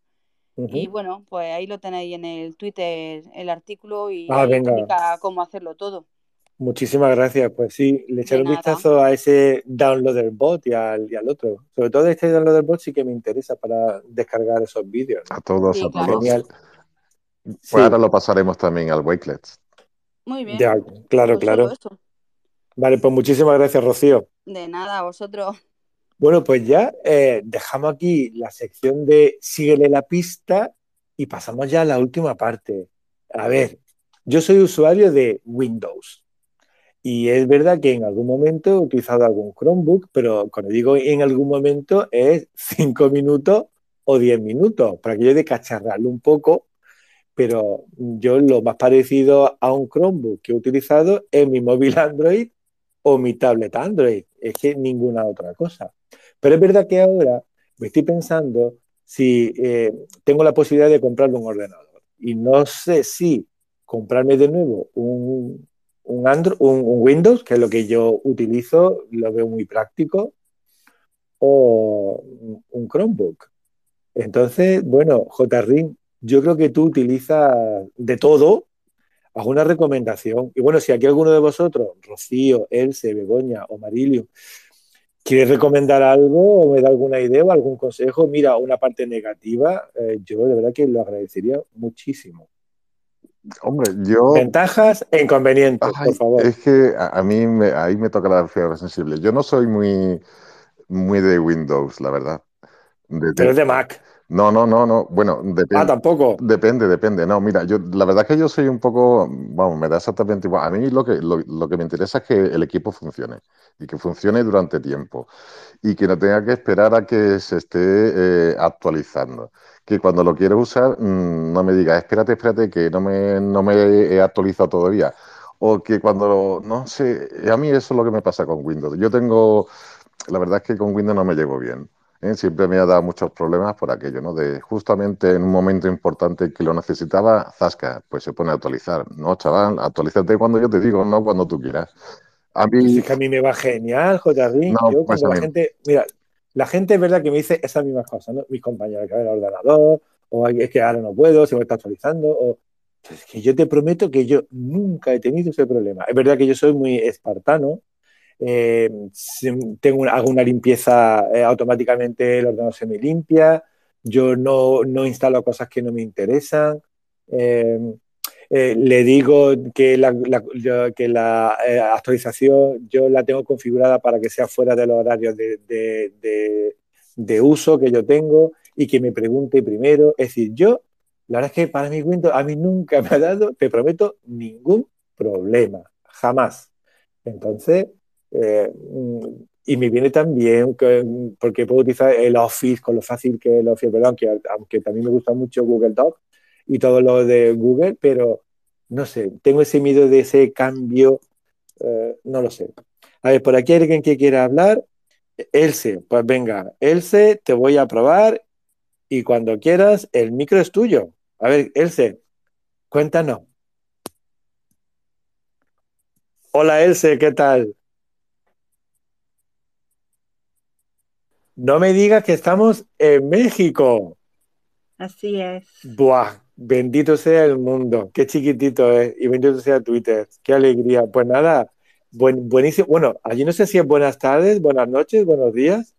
Y bueno, pues ahí lo tenéis en el Twitter, el artículo y ah, explica cómo hacerlo todo. Muchísimas gracias. Pues sí, le echaré un vistazo a ese downloader bot y al, y al, otro. Sobre todo este downloader bot sí que me interesa para descargar esos vídeos. A todos, a todos. Genial. Pues ahora lo pasaremos también al Wakelet. Muy bien. Ya, claro, pues claro. Vale, pues muchísimas gracias, Rocío. De nada, a vosotros. Bueno, pues ya eh, dejamos aquí la sección de síguele la pista y pasamos ya a la última parte. A ver, yo soy usuario de Windows. Y es verdad que en algún momento he utilizado algún Chromebook, pero cuando digo en algún momento es cinco minutos o diez minutos, para que yo de cacharrarlo un poco, pero yo lo más parecido a un Chromebook que he utilizado es mi móvil Android o mi tablet Android, es que ninguna otra cosa. Pero es verdad que ahora me estoy pensando si eh, tengo la posibilidad de comprarme un ordenador y no sé si comprarme de nuevo un, un, Android, un, Windows, que es lo que yo utilizo, lo veo muy práctico, o un Chromebook. Entonces, bueno, JRIM, yo creo que tú utilizas de todo, haz una recomendación. Y bueno, si aquí alguno de vosotros, Rocío, Else, Begoña o Marilio, quiere recomendar algo o me da alguna idea o algún consejo, mira, una parte negativa, eh, yo de verdad que lo agradecería muchísimo. Hombre, yo. Ventajas e inconvenientes, por favor. Es que a, mí me, ahí me toca la fibra sensible. Yo no soy muy, muy de Windows, la verdad. Pero es de Mac. No, no, no, no. Bueno, depende. Ah, tampoco. Depende, depende. No, mira, yo la verdad es que yo soy un poco, vamos, me da exactamente igual. A mí lo que, lo, que me interesa es que el equipo funcione y que funcione durante tiempo y que no tenga que esperar a que se esté eh, actualizando. Que cuando lo quiero usar mm, no me diga, espérate, espérate, que no me, no me he actualizado todavía. O que cuando, no sé, a mí eso es lo que me pasa con Windows. Yo tengo, la verdad es que con Windows no me llevo bien. ¿Eh? siempre me ha dado muchos problemas por aquello, ¿no? De justamente en un momento importante que lo necesitaba, Zasca, pues se pone a actualizar. No, chaval, actualízate cuando yo te digo, no cuando tú quieras. A mí... Pues es que a mí me va genial, J. No, yo pues cuando la gente, mira, la gente es verdad que me dice esas mismas cosas, ¿no? Mis compañeros, que el ordenador, o es que ahora no puedo, se me está actualizando, o es que yo te prometo que yo nunca he tenido ese problema. Es verdad que yo soy muy espartano, eh, tengo hago una limpieza eh, automáticamente, el ordenador se me limpia, yo no, no instalo cosas que no me interesan. Eh, le digo que la, que la actualización yo la tengo configurada para que sea fuera de los horarios de, de, de, uso que yo tengo y que me pregunte primero. Es decir, yo, la verdad es que para mi Windows a mí nunca me ha dado, te prometo, ningún problema, jamás. Entonces, eh, y me viene también porque puedo utilizar el Office con lo fácil que es el Office, aunque, aunque también me gusta mucho Google Docs y todo lo de Google, pero no sé, tengo ese miedo de ese cambio, eh, no lo sé. A ver, por aquí hay alguien que quiera hablar. Else, pues venga, Else, te voy a probar y cuando quieras, el micro es tuyo. A ver, Else, cuéntanos. Hola, Else, ¿qué tal? No me digas que estamos en México. Así es. Buah, bendito sea el mundo. Qué chiquitito es. Y bendito sea Twitter. Qué alegría. Pues nada, buen, buenísimo. Bueno, allí no sé si es buenas tardes, buenas noches, buenos días.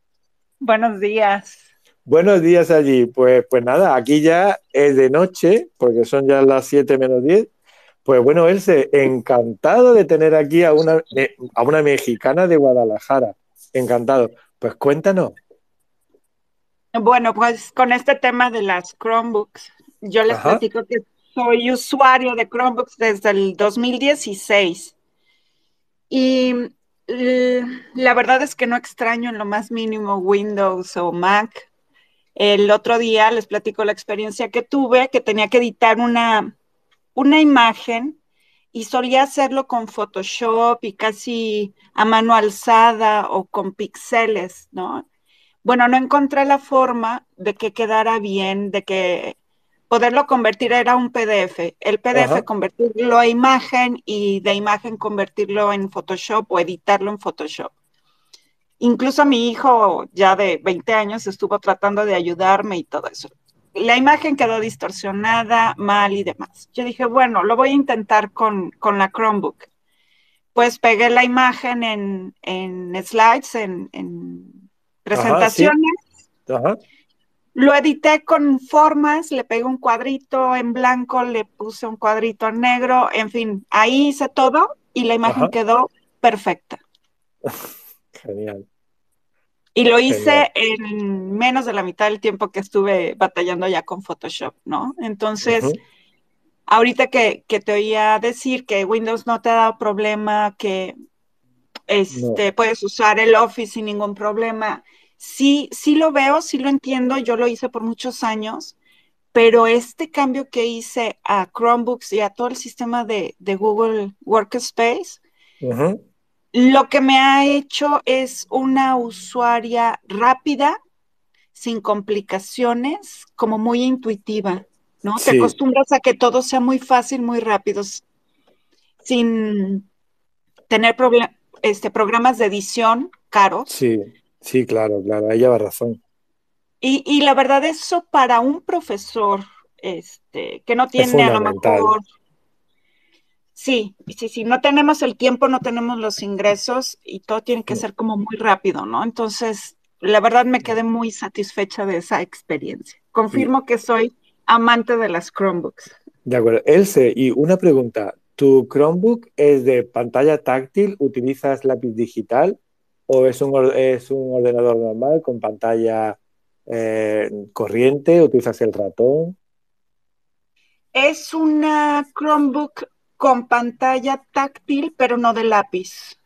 Buenos días. Buenos días allí. Pues, pues nada, aquí ya es de noche, porque son ya las 7 menos 10. Pues bueno, Elce, encantado de tener aquí a una, eh, a una mexicana de Guadalajara. Encantado. Pues cuéntanos, bueno, pues con este tema de las Chromebooks, Yo les platico que soy usuario de Chromebooks desde el 2016. Y la verdad es que no extraño en lo más mínimo Windows o Mac. El otro día les platico la experiencia que tuve, que tenía que editar una, una imagen y solía hacerlo con Photoshop y casi a mano alzada o con píxeles, ¿no? Bueno, no encontré la forma de que quedara bien, de que poderlo convertir era un PDF. El PDF convertirlo a imagen y de imagen convertirlo en Photoshop o editarlo en Photoshop. Incluso mi hijo ya de 20 años estuvo tratando de ayudarme y todo eso la imagen quedó distorsionada, mal y demás. Yo dije, bueno, lo voy a intentar con, la Chromebook. Pues pegué la imagen en, slides, en, presentaciones. Lo edité con formas, le pegué un cuadrito en blanco, le puse un cuadrito en negro, en fin, ahí hice todo y la imagen quedó perfecta. Genial. Y lo hice en menos de la mitad del tiempo que estuve batallando ya con Photoshop, ¿no? Entonces, ahorita que, te oía decir que Windows no te ha dado problema, que este, puedes usar el Office sin ningún problema, sí, sí lo veo, sí lo entiendo, yo lo hice por muchos años, pero este cambio que hice a Chromebooks y a todo el sistema de, Google Workspace, lo que me ha hecho es una usuaria rápida, sin complicaciones, como muy intuitiva, ¿no? Te acostumbras a que todo sea muy fácil, muy rápido, sin tener este, programas de edición caros. Sí, sí, claro, claro, ahí lleva razón. Y, y, la verdad, eso para un profesor este, que no tiene a lo mejor Sí, sí, sí, no tenemos el tiempo, no tenemos los ingresos y todo tiene que ser como muy rápido, ¿no? Entonces, la verdad me quedé muy satisfecha de esa experiencia. Confirmo que soy amante de las Chromebooks. De acuerdo. Elsie, y una pregunta. ¿Tu Chromebook es de pantalla táctil? ¿Utilizas lápiz digital? ¿O es un, es un ordenador normal con pantalla eh, corriente? ¿Utilizas el ratón? Es una Chromebook con pantalla táctil, pero no de lápiz.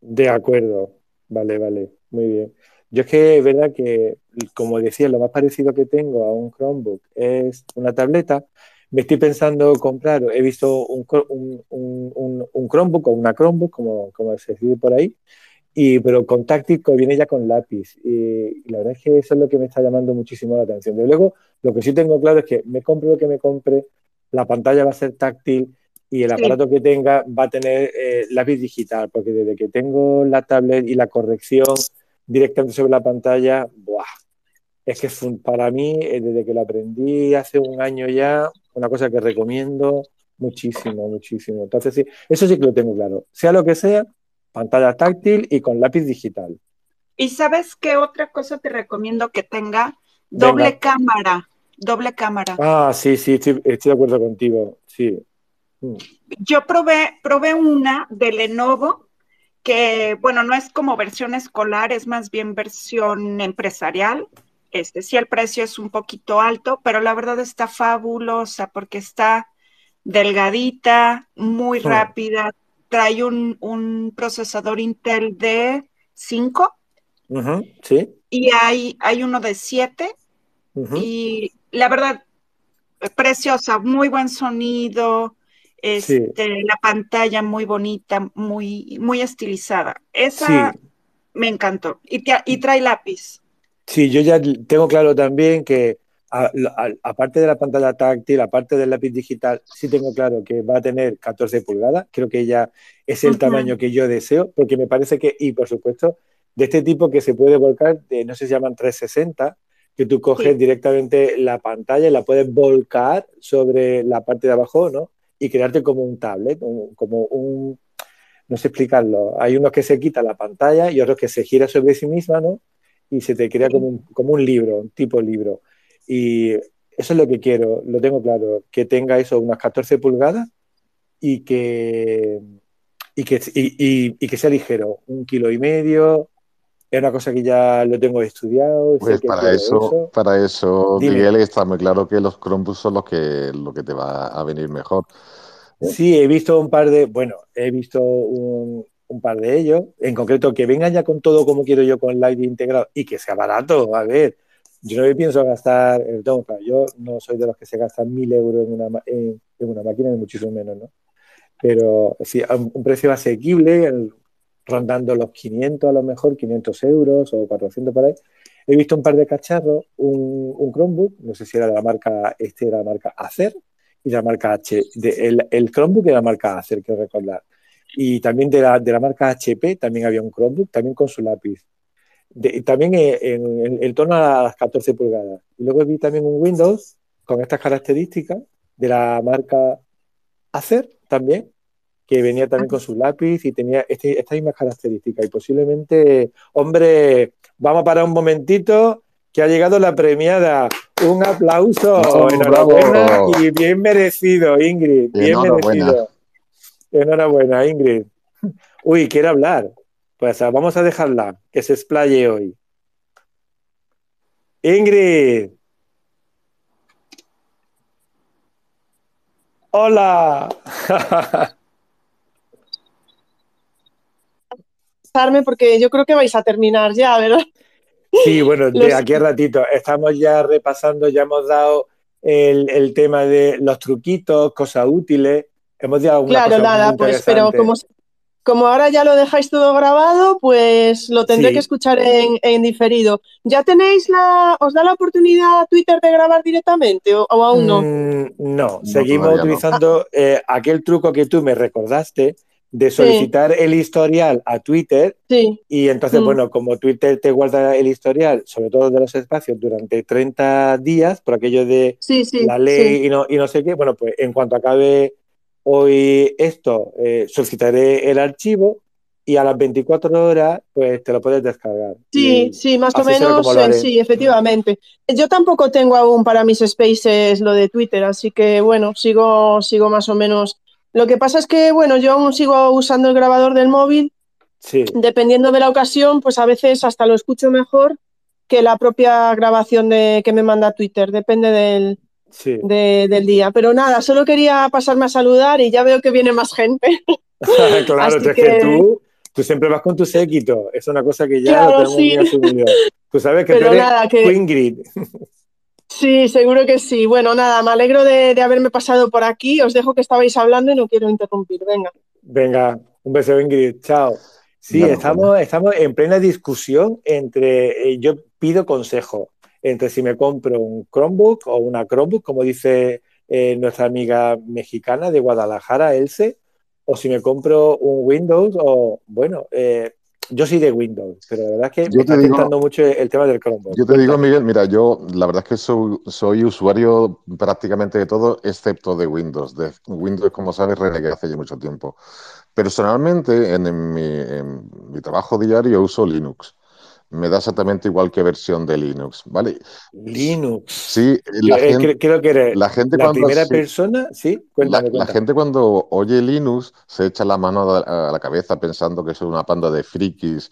De acuerdo, vale, vale, muy bien. Yo es que es verdad que, como decía, lo más parecido que tengo a un Chromebook es una tableta. Me estoy pensando comprar, he visto un, Chromebook o una Chromebook, como, como se dice por ahí, y, pero con táctil que viene ya con lápiz. Y, la verdad es que eso es lo que me está llamando muchísimo la atención. De luego, lo que sí tengo claro es que me compre lo que me compre, la pantalla va a ser táctil, y el aparato que tenga va a tener eh, lápiz digital, porque desde que tengo la tablet y la corrección directamente sobre la pantalla, ¡buah! es que para mí, eh, desde que lo aprendí hace un año ya, una cosa que recomiendo muchísimo, muchísimo. Entonces, sí, eso sí que lo tengo claro. Sea lo que sea, pantalla táctil y con lápiz digital. ¿Y sabes qué otra cosa te recomiendo que tenga? Doble cámara, doble cámara. Ah, sí, sí, estoy de acuerdo contigo, sí. Yo probé, probé una de Lenovo que, bueno, no es como versión escolar, es más bien versión empresarial. Este, sí, el precio es un poquito alto, pero la verdad está fabulosa porque está delgadita, muy rápida, trae un, procesador Intel de 5. sí. Y hay, hay uno de 7. Y la verdad, preciosa, muy buen sonido, este, la pantalla muy bonita, muy, muy estilizada. Esa me encantó. Y, y, trae lápiz. Sí, yo ya tengo claro también que aparte de la pantalla táctil, aparte del lápiz digital, sí tengo claro que va a tener 14 pulgadas. Creo que ya es el tamaño que yo deseo, porque me parece que, y por supuesto, de este tipo que se puede volcar, de, no sé si llaman 360, que tú coges directamente la pantalla y la puedes volcar sobre la parte de abajo, ¿no? y crearte como un tablet, como un, no sé explicarlo, hay unos que se quita la pantalla y otros que se gira sobre sí misma, ¿no? Y se te crea como un, como un libro, un tipo libro. Y eso es lo que quiero, lo tengo claro, que tenga eso, unas 14 pulgadas y que, y que, y, que sea ligero, un kilo y medio, es una cosa que ya lo tengo estudiado. Pues para eso, para eso, Miguel, está muy claro que los Chromebooks son los que, lo que te va a venir mejor. Sí, he visto un par de, bueno, he visto un, par de ellos, en concreto que vengan ya con todo como quiero yo con Light integrado y que sea barato. A ver, yo no me pienso gastar, el yo no soy de los que se gastan mil euros en una, en, una máquina, ni muchísimo menos, ¿no? Pero sí, a un precio asequible, rondando los 500 a lo mejor, 500 euros o 400 por ahí. He visto un par de cacharros, un, un Chromebook, no sé si era de la marca, este era la marca Acer, y la marca H. el, el, Chromebook era la marca Acer, quiero recordar. Y también de la, de la marca HP también había un Chromebook, también con su lápiz. También en, el torno a las 14 pulgadas. Y luego vi también un Windows con estas características de la marca Acer también, que venía también con su lápiz y tenía este, estas mismas características. Y posiblemente, hombre, vamos a parar un momentito que ha llegado la premiada. Un aplauso, enhorabuena y bien merecido, Ingrid, bien merecido. Enhorabuena, Ingrid. Uy, quiere hablar. Pues ah, vamos a dejarla, que se explaye hoy. Ingrid. Hola. porque yo creo que vais a terminar ya, ¿verdad? Sí, bueno, de aquí a ratito. Estamos ya repasando, ya hemos dado el, tema de los truquitos, cosas útiles. Hemos dado Claro, nada, pues, pero como, como ahora ya lo dejáis todo grabado, pues lo tendré que escuchar en, diferido. ¿Ya tenéis la, os da la oportunidad Twitter de grabar directamente o, aún no? Mm, no, seguimos utilizando eh, aquel truco que tú me recordaste, de solicitar el historial a Twitter y entonces, mm. bueno, como Twitter te guarda el historial, sobre todo de los espacios, durante 30 días, por aquello de la ley y, no, y no sé qué, bueno, pues en cuanto acabe hoy esto, eh, solicitaré el archivo y a las 24 horas, pues te lo puedes descargar. Sí, sí, más o menos, sí, efectivamente. Yo tampoco tengo aún para mis spaces lo de Twitter, así que bueno, sigo, sigo más o menos lo que pasa es que, bueno, yo aún sigo usando el grabador del móvil. Sí. Dependiendo de la ocasión, pues a veces hasta lo escucho mejor que la propia grabación de, que me manda Twitter. Depende del, del día. Pero nada, solo quería pasarme a saludar y ya veo que viene más gente. claro, es que... tú, tú, siempre vas con tu séquito. Es una cosa que ya tengo muy asumido. Tú sabes que tú eres Queen Grid. Sí, seguro que sí. Bueno, nada, me alegro de, haberme pasado por aquí. Os dejo que estabais hablando y no quiero interrumpir. Venga. Venga, un beso, Ingrid. Chao. Sí, estamos, estamos en plena discusión entre, eh, yo pido consejo entre si me compro un Chromebook o una Chromebook, como dice eh, nuestra amiga mexicana de Guadalajara, Else, o si me compro un Windows o, bueno, eh, yo soy de Windows, pero la verdad es que me está intentando mucho el tema del Chromebook. Yo te digo, Miguel, mira, yo la verdad es que soy, usuario prácticamente de todo, excepto de Windows. De Windows, como sabes, renegué hace ya mucho tiempo. Personalmente, en, mi, trabajo diario uso Linux me da exactamente igual que versión de Linux, ¿vale? Linux. Sí, la gente, creo que eres la, gente la primera persona, sí, cuéntame, la, gente cuando oye Linux se echa la mano a la cabeza pensando que es una panda de frikis.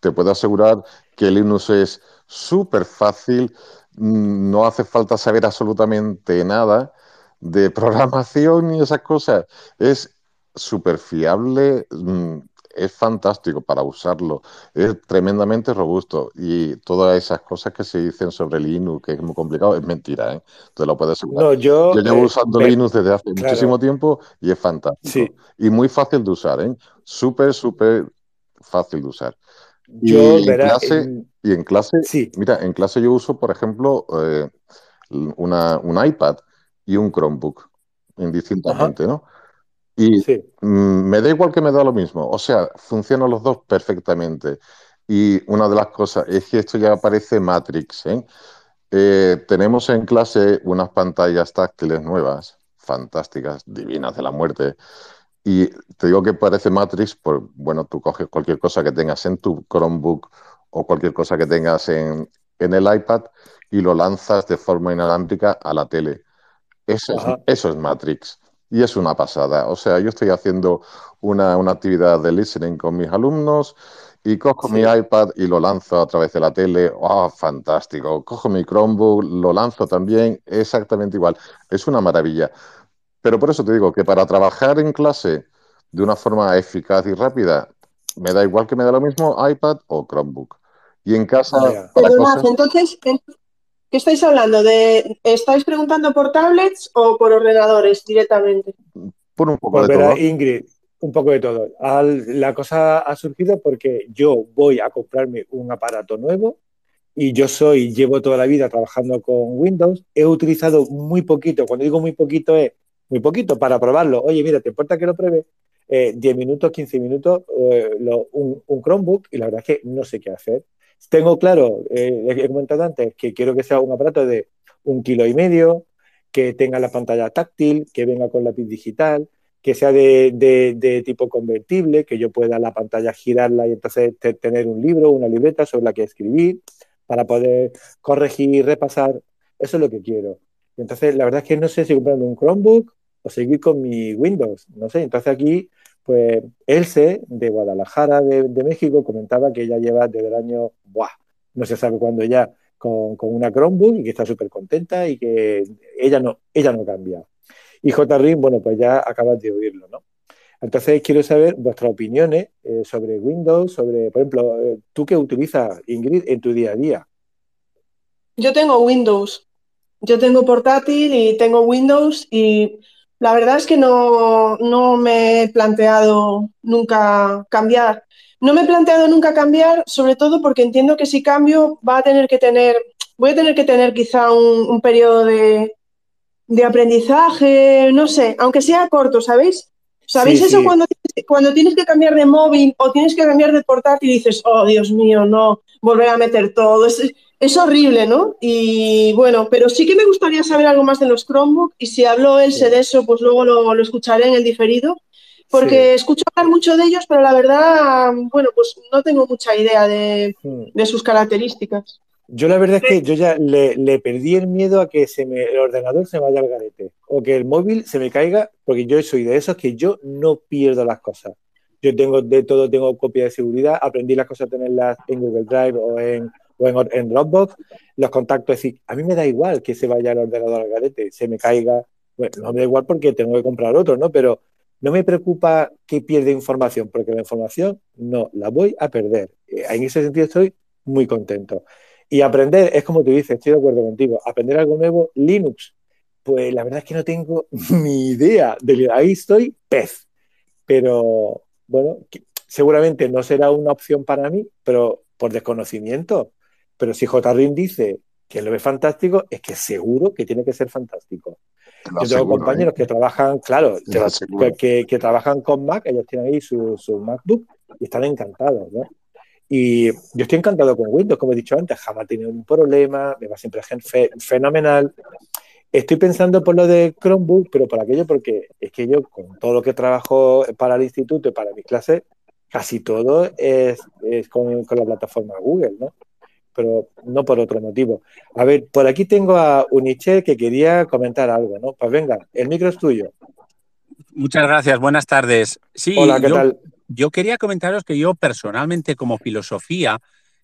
Te puedo asegurar que Linux es súper fácil, no hace falta saber absolutamente nada de programación y esas cosas. Es súper fiable, mm, es fantástico para usarlo, es tremendamente robusto y todas esas cosas que se dicen sobre Linux, que es muy complicado, es mentira, ¿eh? Te lo puedes asegurar. yo, llevo eh, usando Linux desde hace muchísimo tiempo y es fantástico. Y muy fácil de usar, ¿eh? Súper, súper fácil de usar. y, en clase, y en clase, sí. mira, en clase yo uso, por ejemplo, eh, una, un iPad y un Chromebook, indistintamente, ¿no? Y mm, me da igual que me da lo mismo. O sea, funcionan los dos perfectamente. Y una de las cosas es que esto ya parece Matrix. ¿eh? Eh, tenemos en clase unas pantallas táctiles nuevas, fantásticas, divinas de la muerte. Y te digo que parece Matrix, por, bueno, tú coges cualquier cosa que tengas en tu Chromebook o cualquier cosa que tengas en, en el iPad y lo lanzas de forma inalámbrica a la tele. Eso, es, eso es Matrix. Y es una pasada. O sea, yo estoy haciendo una, actividad de listening con mis alumnos y cojo mi iPad y lo lanzo a través de la tele. ¡Oh, fantástico! Cojo mi Chromebook, lo lanzo también, exactamente igual. Es una maravilla. Pero por eso te digo que para trabajar en clase de una forma eficaz y rápida, me da igual que me da lo mismo iPad o Chromebook. Y en casa... entonces, ¿Qué estáis hablando? ¿De, ¿Estáis preguntando por tablets o por ordenadores directamente? Por un poco de todo. Ingrid, un poco de todo. la cosa ha surgido porque yo voy a comprarme un aparato nuevo y yo soy, llevo toda la vida trabajando con Windows. He utilizado muy poquito, cuando digo muy poquito es muy poquito para probarlo. Oye, mira, ¿te importa que lo pruebe? 10 eh, minutos, 15 minutos, eh, un, un Chromebook y la verdad es que no sé qué hacer. Tengo claro, eh, he comentado antes, que quiero que sea un aparato de un kilo y medio, que tenga la pantalla táctil, que venga con lápiz digital, que sea de, tipo convertible, que yo pueda la pantalla girarla y entonces tener un libro, una libreta sobre la que escribir para poder corregir, repasar. Eso es lo que quiero. Entonces, la verdad es que no sé si comprarme un Chromebook o seguir con mi Windows. No sé. Entonces aquí pues Elce, de Guadalajara, de, México, comentaba que ella lleva desde el año, ¡buah! no se sabe cuándo ya, con, una Chromebook y que está súper contenta y que ella no, ella no cambia. Y J. bueno, pues ya acabas de oírlo, ¿no? Entonces quiero saber vuestras opiniones eh, sobre Windows, sobre, por ejemplo, eh, tú qué utilizas, Ingrid, en tu día a día. Yo tengo Windows. Yo tengo portátil y tengo Windows y la verdad es que no, me he planteado nunca cambiar. No me he planteado nunca cambiar, sobre todo porque entiendo que si cambio va a tener que tener, voy a tener que tener quizá un, periodo de, aprendizaje, no sé, aunque sea corto, ¿sabéis? ¿Sabéis eso Cuando, cuando tienes que cambiar de móvil o tienes que cambiar de portátil y dices, oh Dios mío, no, volver a meter todo? es horrible, ¿no? Y bueno, pero sí que me gustaría saber algo más de los Chromebook y si habló él de eso, pues luego lo, escucharé en el diferido, porque escucho hablar mucho de ellos, pero la verdad, bueno, pues no tengo mucha idea de, hmm. sus características. Yo la verdad es que yo ya le, perdí el miedo a que se me, el ordenador se vaya al garete o que el móvil se me caiga, porque yo soy de esos que yo no pierdo las cosas. Yo tengo de todo, tengo copia de seguridad, aprendí las cosas a tenerlas en Google Drive o en, o en, Dropbox, los contactos, es decir, a mí me da igual que se vaya el ordenador al garete, se me caiga, bueno, no me da igual porque tengo que comprar otro, ¿no? Pero no me preocupa que pierda información, porque la información no la voy a perder. Eh, en ese sentido estoy muy contento. Y aprender, es como tú dices, estoy de acuerdo contigo, aprender algo nuevo, Linux, pues la verdad es que no tengo ni idea. De, ahí estoy pez. Pero bueno, seguramente no será una opción para mí, pero por desconocimiento. Pero si JRIM dice que lo ve fantástico, es que seguro que tiene que ser fantástico. Yo tengo compañeros ¿eh? que trabajan, claro, que, trabajan con Mac, ellos tienen ahí su, MacBook y están encantados, ¿no? Y yo estoy encantado con Windows, como he dicho antes, jamás he tenido un problema, me va siempre fenomenal. Estoy pensando por lo de Chromebook, pero por aquello porque es que yo con todo lo que trabajo para el instituto y para mis clases, casi todo es, con, con, la plataforma Google, ¿no? Pero no por otro motivo. A ver, por aquí tengo a Uniche que quería comentar algo, ¿no? Pues venga, el micro es tuyo. Muchas gracias, buenas tardes. Sí, Hola, ¿qué yo, tal? Yo quería comentaros que yo personalmente como filosofía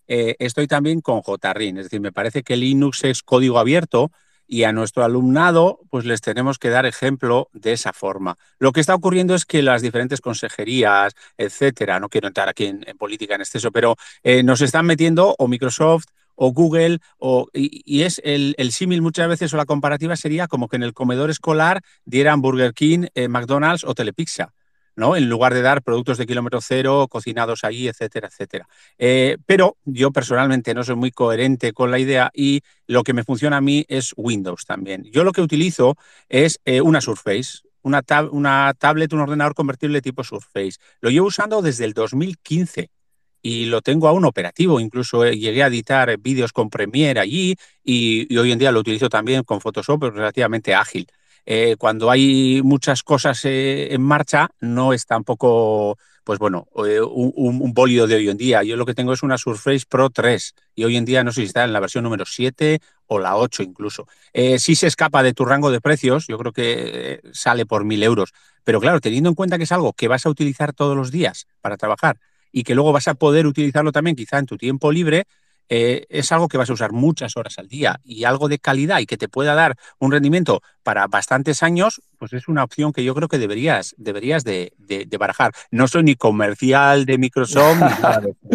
eh, estoy también con JRIN, es decir, me parece que Linux es código abierto, y a nuestro alumnado pues les tenemos que dar ejemplo de esa forma. Lo que está ocurriendo es que las diferentes consejerías, etcétera, no quiero entrar aquí en, política en exceso, pero eh, nos están metiendo o Microsoft o Google, o, y, es el, símil muchas veces o la comparativa sería como que en el comedor escolar dieran Burger King, eh, McDonald's o Telepizza. ¿No? En lugar de dar productos de kilómetro cero cocinados ahí, etcétera, etcétera. Eh, pero yo personalmente no soy muy coherente con la idea y lo que me funciona a mí es Windows también. Yo lo que utilizo es eh, una Surface, una, tablet, un ordenador convertible tipo Surface. Lo llevo usando desde el 2015 y lo tengo aún operativo. Incluso eh, llegué a editar vídeos con Premiere allí y, y, hoy en día lo utilizo también con Photoshop, pero relativamente ágil. Eh, cuando hay muchas cosas eh, en marcha, no es tampoco, pues bueno, eh, un, un, bólido de hoy en día. Yo lo que tengo es una Surface Pro 3 y hoy en día no sé si está en la versión número 7 o la 8 incluso. Si se escapa de tu rango de precios, yo creo que sale por 1.000 euros. Pero claro, teniendo en cuenta que es algo que vas a utilizar todos los días para trabajar y que luego vas a poder utilizarlo también quizá en tu tiempo libre, eh, es algo que vas a usar muchas horas al día y algo de calidad y que te pueda dar un rendimiento para bastantes años, pues es una opción que yo creo que deberías, deberías de, barajar. No soy ni comercial de Microsoft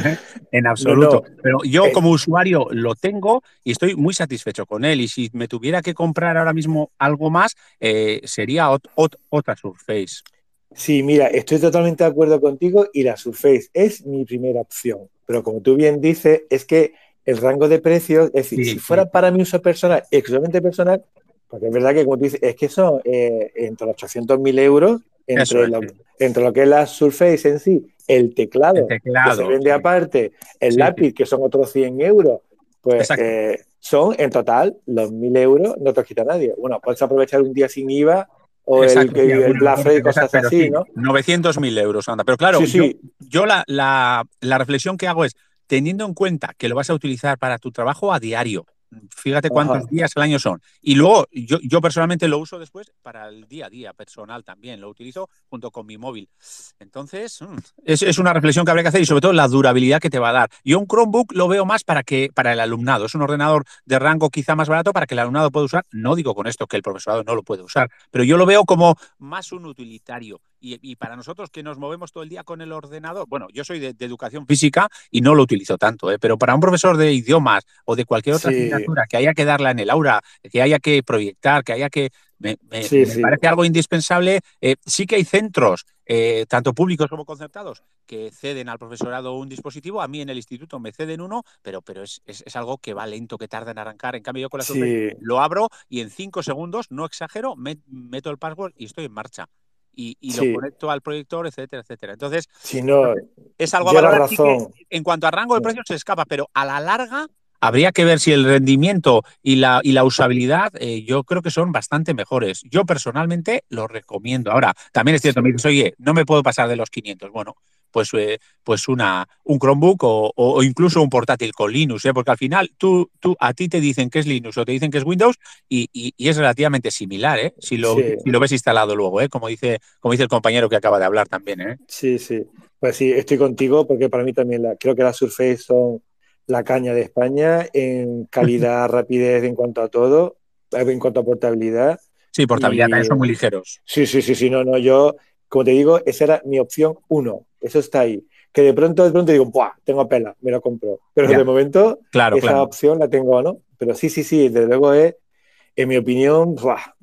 ¿eh? en absoluto, pero yo eh, como usuario lo tengo y estoy muy satisfecho con él y si me tuviera que comprar ahora mismo algo más, sería otra Surface. Sí, mira, estoy totalmente de acuerdo contigo y la Surface es mi primera opción. Pero como tú bien dices, es que el rango de precios, es decir, si fuera para mi uso personal, exclusivamente personal, porque es verdad que como tú dices, es que son eh, entre los 800.000 euros, entre, lo, entre lo que es la Surface en sí, el teclado, que se vende aparte, el lápiz, que son otros 100 euros, pues eh, son en total los 1.000 euros, no te quita nadie. Bueno, puedes aprovechar un día sin IVA o el, que, el Black Friday, cosas así, ¿no? 900.000 euros, anda. Pero claro, yo, la, la reflexión que hago es, teniendo en cuenta que lo vas a utilizar para tu trabajo a diario, Fíjate cuántos días al año son. Y luego yo, yo, personalmente lo uso después para el día a día personal también. Lo utilizo junto con mi móvil. Entonces, mm, es, es, una reflexión que habría que hacer y sobre todo la durabilidad que te va a dar. Yo un Chromebook lo veo más para, que, para el alumnado. Es un ordenador de rango quizá más barato para que el alumnado pueda usar. No digo con esto que el profesorado no lo puede usar, pero yo lo veo como más un utilitario. Y, para nosotros que nos movemos todo el día con el ordenador, bueno, yo soy de, educación física y no lo utilizo tanto, ¿eh? pero para un profesor de idiomas o de cualquier otra asignatura que haya que darla en el aula, que haya que proyectar, que haya que... Me, parece algo indispensable. Eh, sí que hay centros, eh, tanto públicos como concertados, que ceden al profesorado un dispositivo. A mí en el instituto me ceden uno, pero, pero es, algo que va lento, que tarda en arrancar. En cambio, yo con la lo abro y en cinco segundos, no exagero, meto el password y estoy en marcha y, lo conecto al proyector, etcétera, etcétera. Entonces, si no, es algo a razón. en cuanto a rango de precio se escapa, pero a la larga habría que ver si el rendimiento y la, y la usabilidad eh, yo creo que son bastante mejores. Yo personalmente lo recomiendo. Ahora, también es cierto, me dices, oye, no me puedo pasar de los 500. Bueno, pues, eh, pues una, un Chromebook o, incluso un portátil con Linux, ¿eh? porque al final tú, tú, a ti te dicen que es Linux o te dicen que es Windows y, es relativamente similar, ¿eh? si, lo, si lo ves instalado luego, ¿eh? como, dice, como dice el compañero que acaba de hablar también. ¿eh? Sí, sí. Pues sí, estoy contigo porque para mí también la, creo que las Surface son la caña de España en calidad, rapidez en cuanto a todo, en cuanto a portabilidad. Sí, portabilidad, son muy ligeros. Sí, sí, sí, sí, no, no, yo, como te digo, esa era mi opción uno. Eso está ahí. Que de pronto, de pronto digo, ¡buah! Tengo pela, me lo compro. Pero de momento, esa opción la tengo, ¿no? Pero sí, sí, sí, desde luego es, en mi opinión,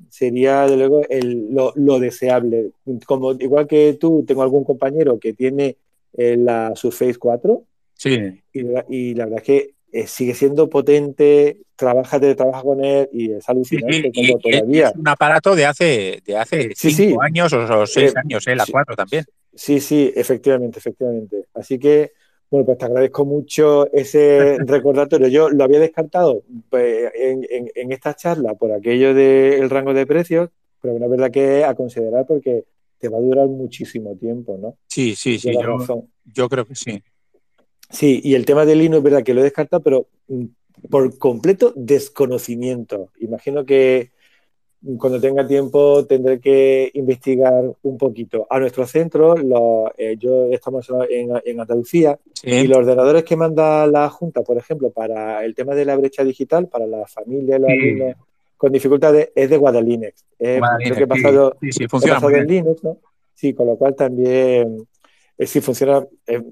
sería de luego lo, deseable. Como, igual que tú, tengo algún compañero que tiene eh, la Surface 4. Sí. Y, la verdad es que eh, sigue siendo potente, trabaja, trabaja con él y es alucinante como todavía. Es un aparato de hace, de hace cinco años o, seis eh, años, ¿eh? la 4 también. Sí, sí, efectivamente, efectivamente. Así que, bueno, pues te agradezco mucho ese recordatorio. Yo lo había descartado pues, en, esta charla por aquello del rango de precios, pero una verdad que a considerar porque te va a durar muchísimo tiempo, ¿no? Sí, sí, sí. Yo, yo, creo que sí. Sí, y el tema del Linux es verdad que lo he descartado, pero mm, por completo desconocimiento. Imagino que cuando tenga tiempo tendré que investigar un poquito. A nuestro centro, eh, yo estamos en, Andalucía y los ordenadores que manda la Junta, por ejemplo, para el tema de la brecha digital, para la familia los alumnos con dificultades, es de Guadalines. Eh, creo que he pasado, sí, funciona en Linux, ¿no? Sí, con lo cual también eh, sí funciona,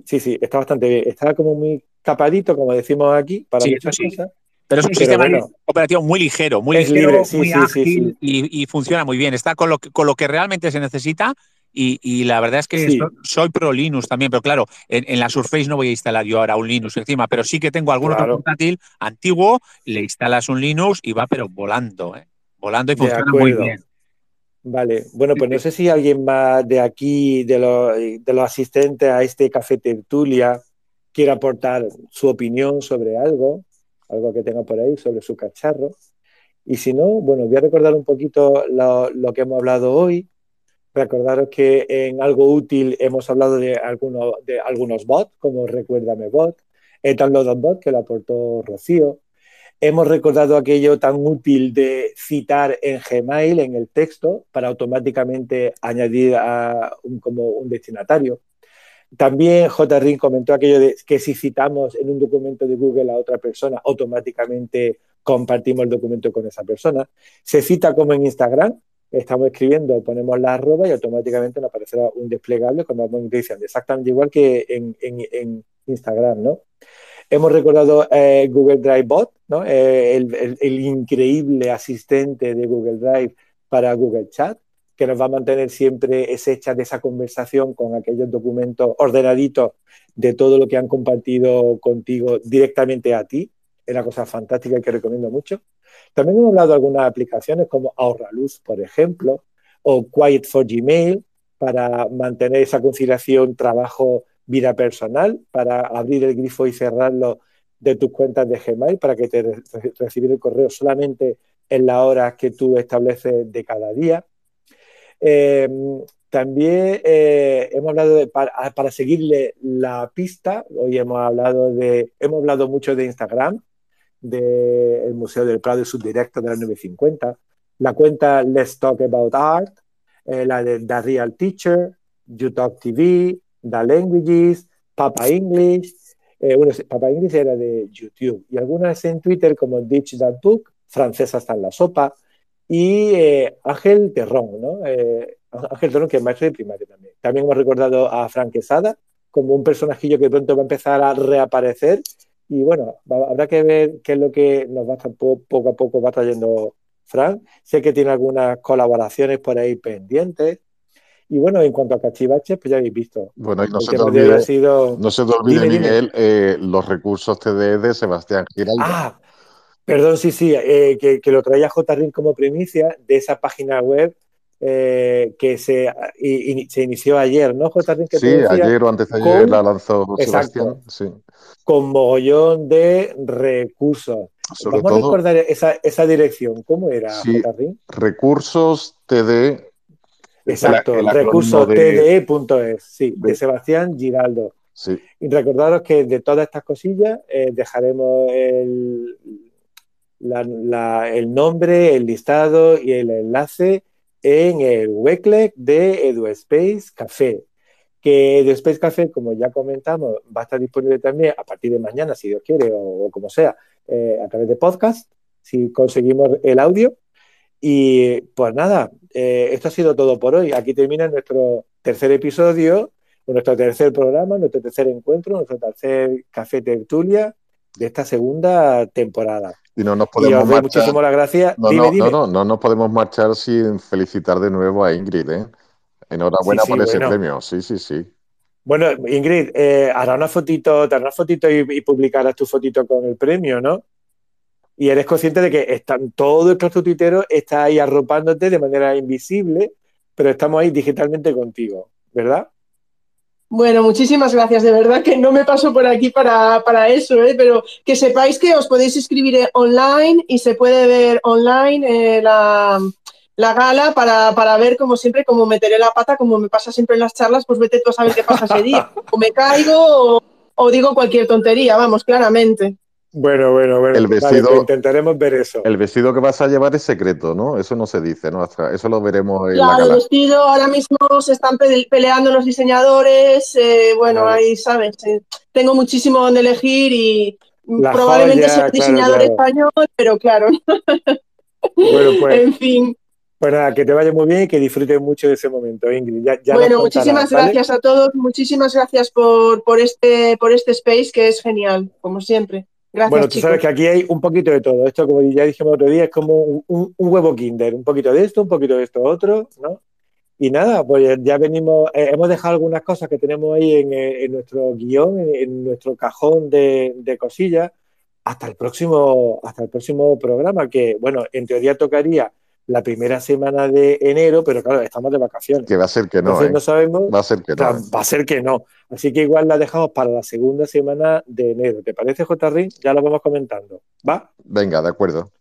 sí, sí, está bastante bien. Está como muy capadito, como decimos aquí, para muchas cosas pero es un sistema operativo muy ligero, muy ligero, muy ágil y, funciona muy bien. Está con lo que, con lo que realmente se necesita y, la verdad es que soy, pro Linux también, pero claro, en, la Surface no voy a instalar yo ahora un Linux encima, pero sí que tengo algún otro portátil antiguo, le instalas un Linux y va pero volando, ¿eh? volando y funciona muy bien. Vale, bueno, pues no sé si alguien más de aquí, de los, de los asistentes a este café tertulia, quiere aportar su opinión sobre algo algo que tenga por ahí sobre su cacharro. Y si no, bueno, voy a recordar un poquito lo, que hemos hablado hoy. Recordaros que en algo útil hemos hablado de, algunos de algunos bots, como Recuérdame Bot, Download Bot, que lo aportó Rocío. Hemos recordado aquello tan útil de citar en Gmail, en el texto, para automáticamente añadir a un, como un destinatario. También JRIN comentó aquello de que si citamos en un documento de Google a otra persona, automáticamente compartimos el documento con esa persona. Se cita como en Instagram, estamos escribiendo, ponemos la arroba y automáticamente nos aparecerá un desplegable cuando vamos diciendo exactamente igual que en, Instagram, ¿no? Hemos recordado eh, Google Drive Bot, ¿no? Eh, el, increíble asistente de Google Drive para Google Chat, que nos va a mantener siempre ese chat esa conversación con aquellos documentos ordenaditos de todo lo que han compartido contigo directamente a ti. Es una cosa fantástica que recomiendo mucho. También hemos hablado de algunas aplicaciones como Ahorra Luz, por ejemplo, o Quiet for Gmail, para mantener esa conciliación trabajo-vida personal, para abrir el grifo y cerrarlo de tus cuentas de Gmail, para que te recibir el correo solamente en las horas que tú estableces de cada día. Em, también eh, hemos hablado de, para, para, seguirle la pista, hoy hemos hablado de, hemos hablado mucho de Instagram, del Museo del Prado y subdirecto de la 950, la cuenta Let's Talk About Art, eh, la de The Real Teacher, YouTalk TV, The Languages, Papa English, eh, bueno, Papa English era de YouTube, y algunas en Twitter como Ditch That Book, Francesa está en la sopa, y eh, Ángel Terrón, ¿no? Ángel Terrón, que es maestro de primaria también. También hemos recordado a Frank Quesada como un personajillo que pronto va a empezar a reaparecer y bueno, habrá que ver qué es lo que nos va a poco a poco va trayendo Frank. Sé que tiene algunas colaboraciones por ahí pendientes. Y bueno, en cuanto a cachivaches, pues ya habéis visto. Bueno, y no se, te olvide, no se te olvide, Miguel, eh, los recursos TD de Sebastián Giraldo. Ah, perdón, sí, sí, eh, que, que, lo traía JRIN como primicia de esa página web eh, que se, se, inició ayer, ¿no, JRIN? sí, ayer o antes de ayer la lanzó Sebastián. Sí con mogollón de recursos. Vamos a recordar esa, esa, dirección. ¿Cómo era, sí, Recursos TD. Exacto, recursostde.es, sí, de Sebastián Giraldo. Sí. Y recordaros que de todas estas cosillas eh, dejaremos el, el nombre, el listado y el enlace en el Weckleck de EduSpace Café que The Space Café, como ya comentamos, va a estar disponible también a partir de mañana, si Dios quiere, o, como sea, eh, a través de podcast, si conseguimos el audio. Y pues nada, eh, esto ha sido todo por hoy. Aquí termina nuestro tercer episodio, nuestro tercer programa, nuestro tercer encuentro, nuestro tercer café tertulia de esta segunda temporada. Y no nos podemos marchar. Muchísimas gracias. No, no, no, no, no nos podemos marchar sin felicitar de nuevo a Ingrid, ¿eh? Enhorabuena por ese premio, sí, sí, sí. Bueno, Ingrid, eh, hará una fotito, te hará una fotito y, publicarás tu fotito con el premio, ¿no? Y eres consciente de que están, todo el cluster tuitero está ahí arropándote de manera invisible, pero estamos ahí digitalmente contigo, ¿verdad? Bueno, muchísimas gracias. De verdad que no me paso por aquí para, para eso, ¿eh? pero que sepáis que os podéis inscribir online y se puede ver online eh, la, la gala para, para, ver, como siempre, cómo meteré la pata, como me pasa siempre en las charlas, pues vete tú a saber qué pasa ese día. O me caigo o, digo cualquier tontería, vamos, claramente. Bueno, bueno, bueno. El vestido, pues intentaremos ver eso. El vestido que vas a llevar es secreto, ¿no? Eso no se dice, ¿no? Eso lo veremos en la gala. El vestido ahora mismo se están peleando los diseñadores. Eh, bueno, ahí sabes. Eh, tengo muchísimo donde elegir y probablemente sea diseñador español, pero claro. Bueno, pues. en fin. Pues nada, que te vaya muy bien y que disfrutes mucho de ese momento, Ingrid. bueno, muchísimas gracias a todos, muchísimas gracias por, por, este, por este space que es genial, como siempre. Gracias, bueno, tú sabes que aquí hay un poquito de todo. Esto, como ya dijimos otro día, es como un, huevo kinder. Un poquito de esto, un poquito de esto otro, ¿no? Y nada, pues ya venimos, eh, hemos dejado algunas cosas que tenemos ahí en, eh, nuestro guion, en, nuestro cajón de, de, cosillas, hasta el próximo, hasta el próximo programa, que, bueno, en teoría tocaría la primera semana de enero, pero claro, estamos de vacaciones. Que va a ser que no. Entonces ¿eh? no sabemos. Va a ser que no. Va a ser que no. Así que igual la dejamos para la segunda semana de enero. ¿Te parece, JR? Ya lo vamos comentando. ¿Va? Venga, de acuerdo.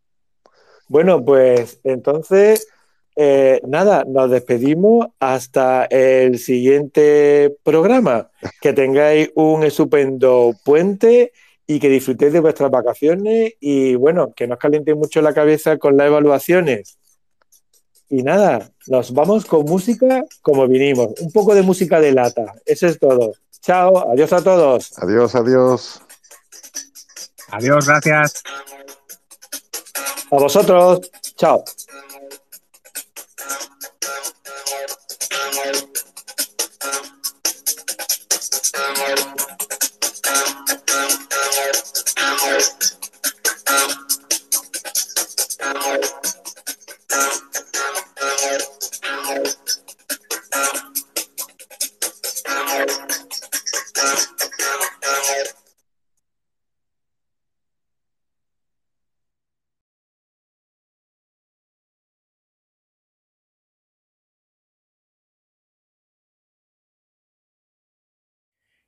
Bueno, pues entonces, eh, nada, nos despedimos hasta el siguiente programa. Que tengáis un estupendo puente y que disfrutéis de vuestras vacaciones y bueno, que no os calientéis mucho la cabeza con las evaluaciones. Y nada, nos vamos con música como vinimos, un poco de música de lata. Eso es todo. Chao, adiós a todos. Adiós, adiós. Adiós, gracias. A vosotros. Chao.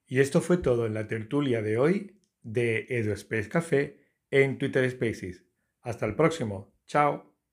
Y esto fue todo en la tertulia de hoy de EduSpace Café en Twitter Spaces. Hasta el próximo. Chao.